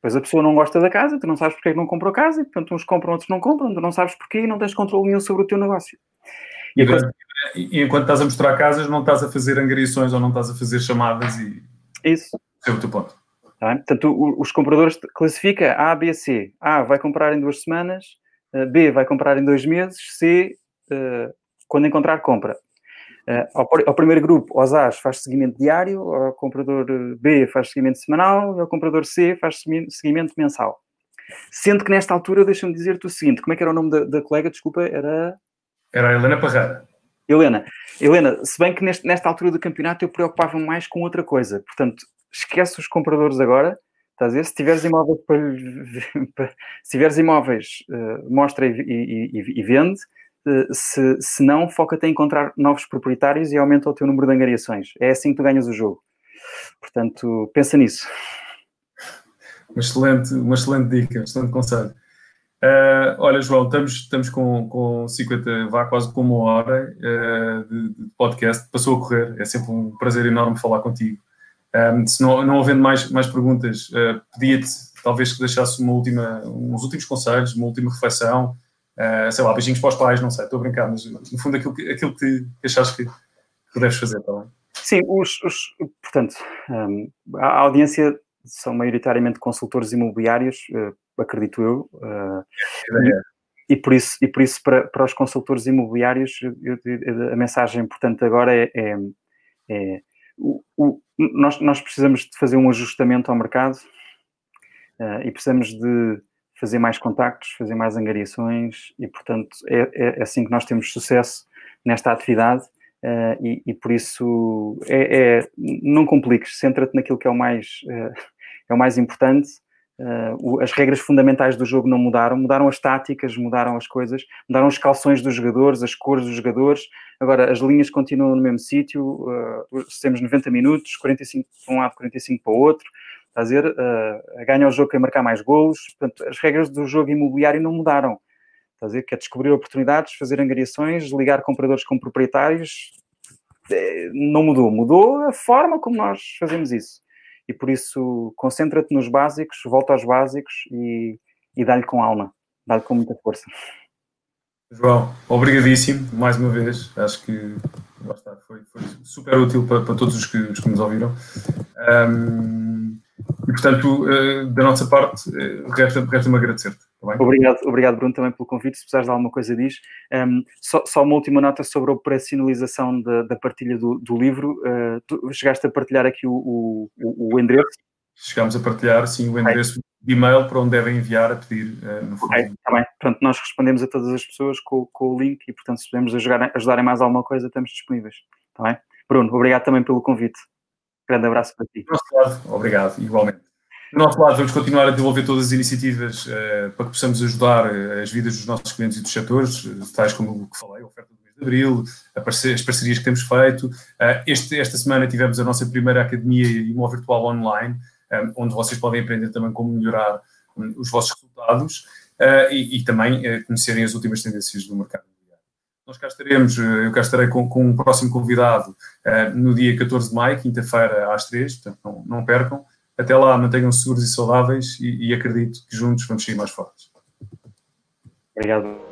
[SPEAKER 2] Pois a pessoa não gosta da casa, tu não sabes porque é que não comprou casa, e portanto uns compram, outros não compram, tu não sabes porquê e não tens controle nenhum sobre o teu negócio.
[SPEAKER 1] E, agora, e enquanto estás a mostrar casas, não estás a fazer angariações ou não estás a fazer chamadas e.
[SPEAKER 2] Isso.
[SPEAKER 1] Esse é o teu ponto.
[SPEAKER 2] Tá Portanto, os compradores classifica A, B, C. A vai comprar em duas semanas, B vai comprar em dois meses, C, uh, quando encontrar, compra. Uh, ao, primeiro grupo, aos A's faz seguimento diário, ao comprador B faz seguimento semanal, e ao comprador C faz seguimento mensal. Sendo que nesta altura, deixa-me dizer-te o seguinte: como é que era o nome da, da colega? Desculpa, era.
[SPEAKER 1] Era a Helena Parreira.
[SPEAKER 2] Helena, Helena, se bem que neste, nesta altura do campeonato eu preocupava-me mais com outra coisa. Portanto, esquece os compradores agora. Estás a ver? Se tiveres imóveis, para, se tiveres imóveis uh, mostra e, e, e, vende. Uh, se, se não, foca-te em encontrar novos proprietários e aumenta o teu número de angariações. É assim que tu ganhas o jogo. Portanto, pensa nisso.
[SPEAKER 1] Uma excelente, uma excelente dica, um excelente conselho. Uh, olha, João, estamos, estamos com, com 50, vá quase com uma hora uh, de, podcast. Passou a correr, é sempre um prazer enorme falar contigo. Um, se não, não havendo mais, mais perguntas, uh, pedia-te talvez que deixasse uma última, uns últimos conselhos, uma última reflexão. sei lá, beijinhos para os pais, não sei, estou a brincar, mas no fundo aquilo que, aquilo que achas que, que deves fazer, bem?
[SPEAKER 2] Sim, os, os portanto, um, a audiência são maioritariamente consultores imobiliários, acredito eu. Uh, e, e, por isso, e por isso para, para os consultores imobiliários, eu, eu, a mensagem importante agora é, é, é o, o, nós, nós precisamos de fazer um ajustamento ao mercado uh, e precisamos de fazer mais contactos, fazer mais angariações e, portanto, é, é, é assim que nós temos sucesso nesta atividade uh, e, e, por isso é, é não compliques, centra-te naquilo que é o mais, uh, é o mais importante Uh, as regras fundamentais do jogo não mudaram, mudaram as táticas, mudaram as coisas, mudaram os calções dos jogadores, as cores dos jogadores. Agora, as linhas continuam no mesmo sítio, uh, temos 90 minutos, 45 para um lado, 45 para o outro. Está a dizer, uh, ganha o jogo quem marcar mais golos. Portanto, as regras do jogo imobiliário não mudaram. Está a dizer que é descobrir oportunidades, fazer angariações, ligar compradores com proprietários. É, não mudou, mudou a forma como nós fazemos isso e por isso concentra-te nos básicos, volta aos básicos e, e dá-lhe com alma, dá-lhe com muita força.
[SPEAKER 1] João, obrigadíssimo mais uma vez. Acho que foi, foi, super útil para, para todos os que, os que, nos ouviram. Um, e portanto, uh, da nossa parte, uh, resta-me resta agradecer-te.
[SPEAKER 2] Obrigado, obrigado, Bruno, também pelo convite. Se precisares de alguma coisa, diz. Um, só, só, uma última nota sobre a operacionalização da, da partilha do, do livro. Uh, tu chegaste a partilhar aqui o, o, o, endereço?
[SPEAKER 1] Chegámos a partilhar, sim, o endereço de e-mail para onde devem enviar a pedir. Uh, no
[SPEAKER 2] fundo. está bem. Portanto, nós respondemos a todas as pessoas com, com o link e, portanto, se podemos ajudar, ajudar em mais alguma coisa, estamos disponíveis. Está bem? Bruno, obrigado também pelo convite. Grande abraço para ti.
[SPEAKER 1] obrigado, igualmente. Do nosso lado, vamos continuar a desenvolver todas as iniciativas uh, para que possamos ajudar uh, as vidas dos nossos clientes e dos setores, uh, tais como o que falei, a oferta do mês de Abril, as parcerias que temos feito. Este, esta semana tivemos a nossa primeira Academia Imóvel Virtual Online, um, onde vocês podem aprender também como melhorar um, os vossos resultados e, e, também conhecerem as últimas tendências do mercado. Nós cá estaremos, eu cá estarei com, com um próximo convidado no dia 14 de maio, quinta-feira, às 3, portanto não, não percam. Até lá, mantenham-se seguros e saudáveis e, e acredito que juntos vamos sair mais fortes.
[SPEAKER 2] Obrigado.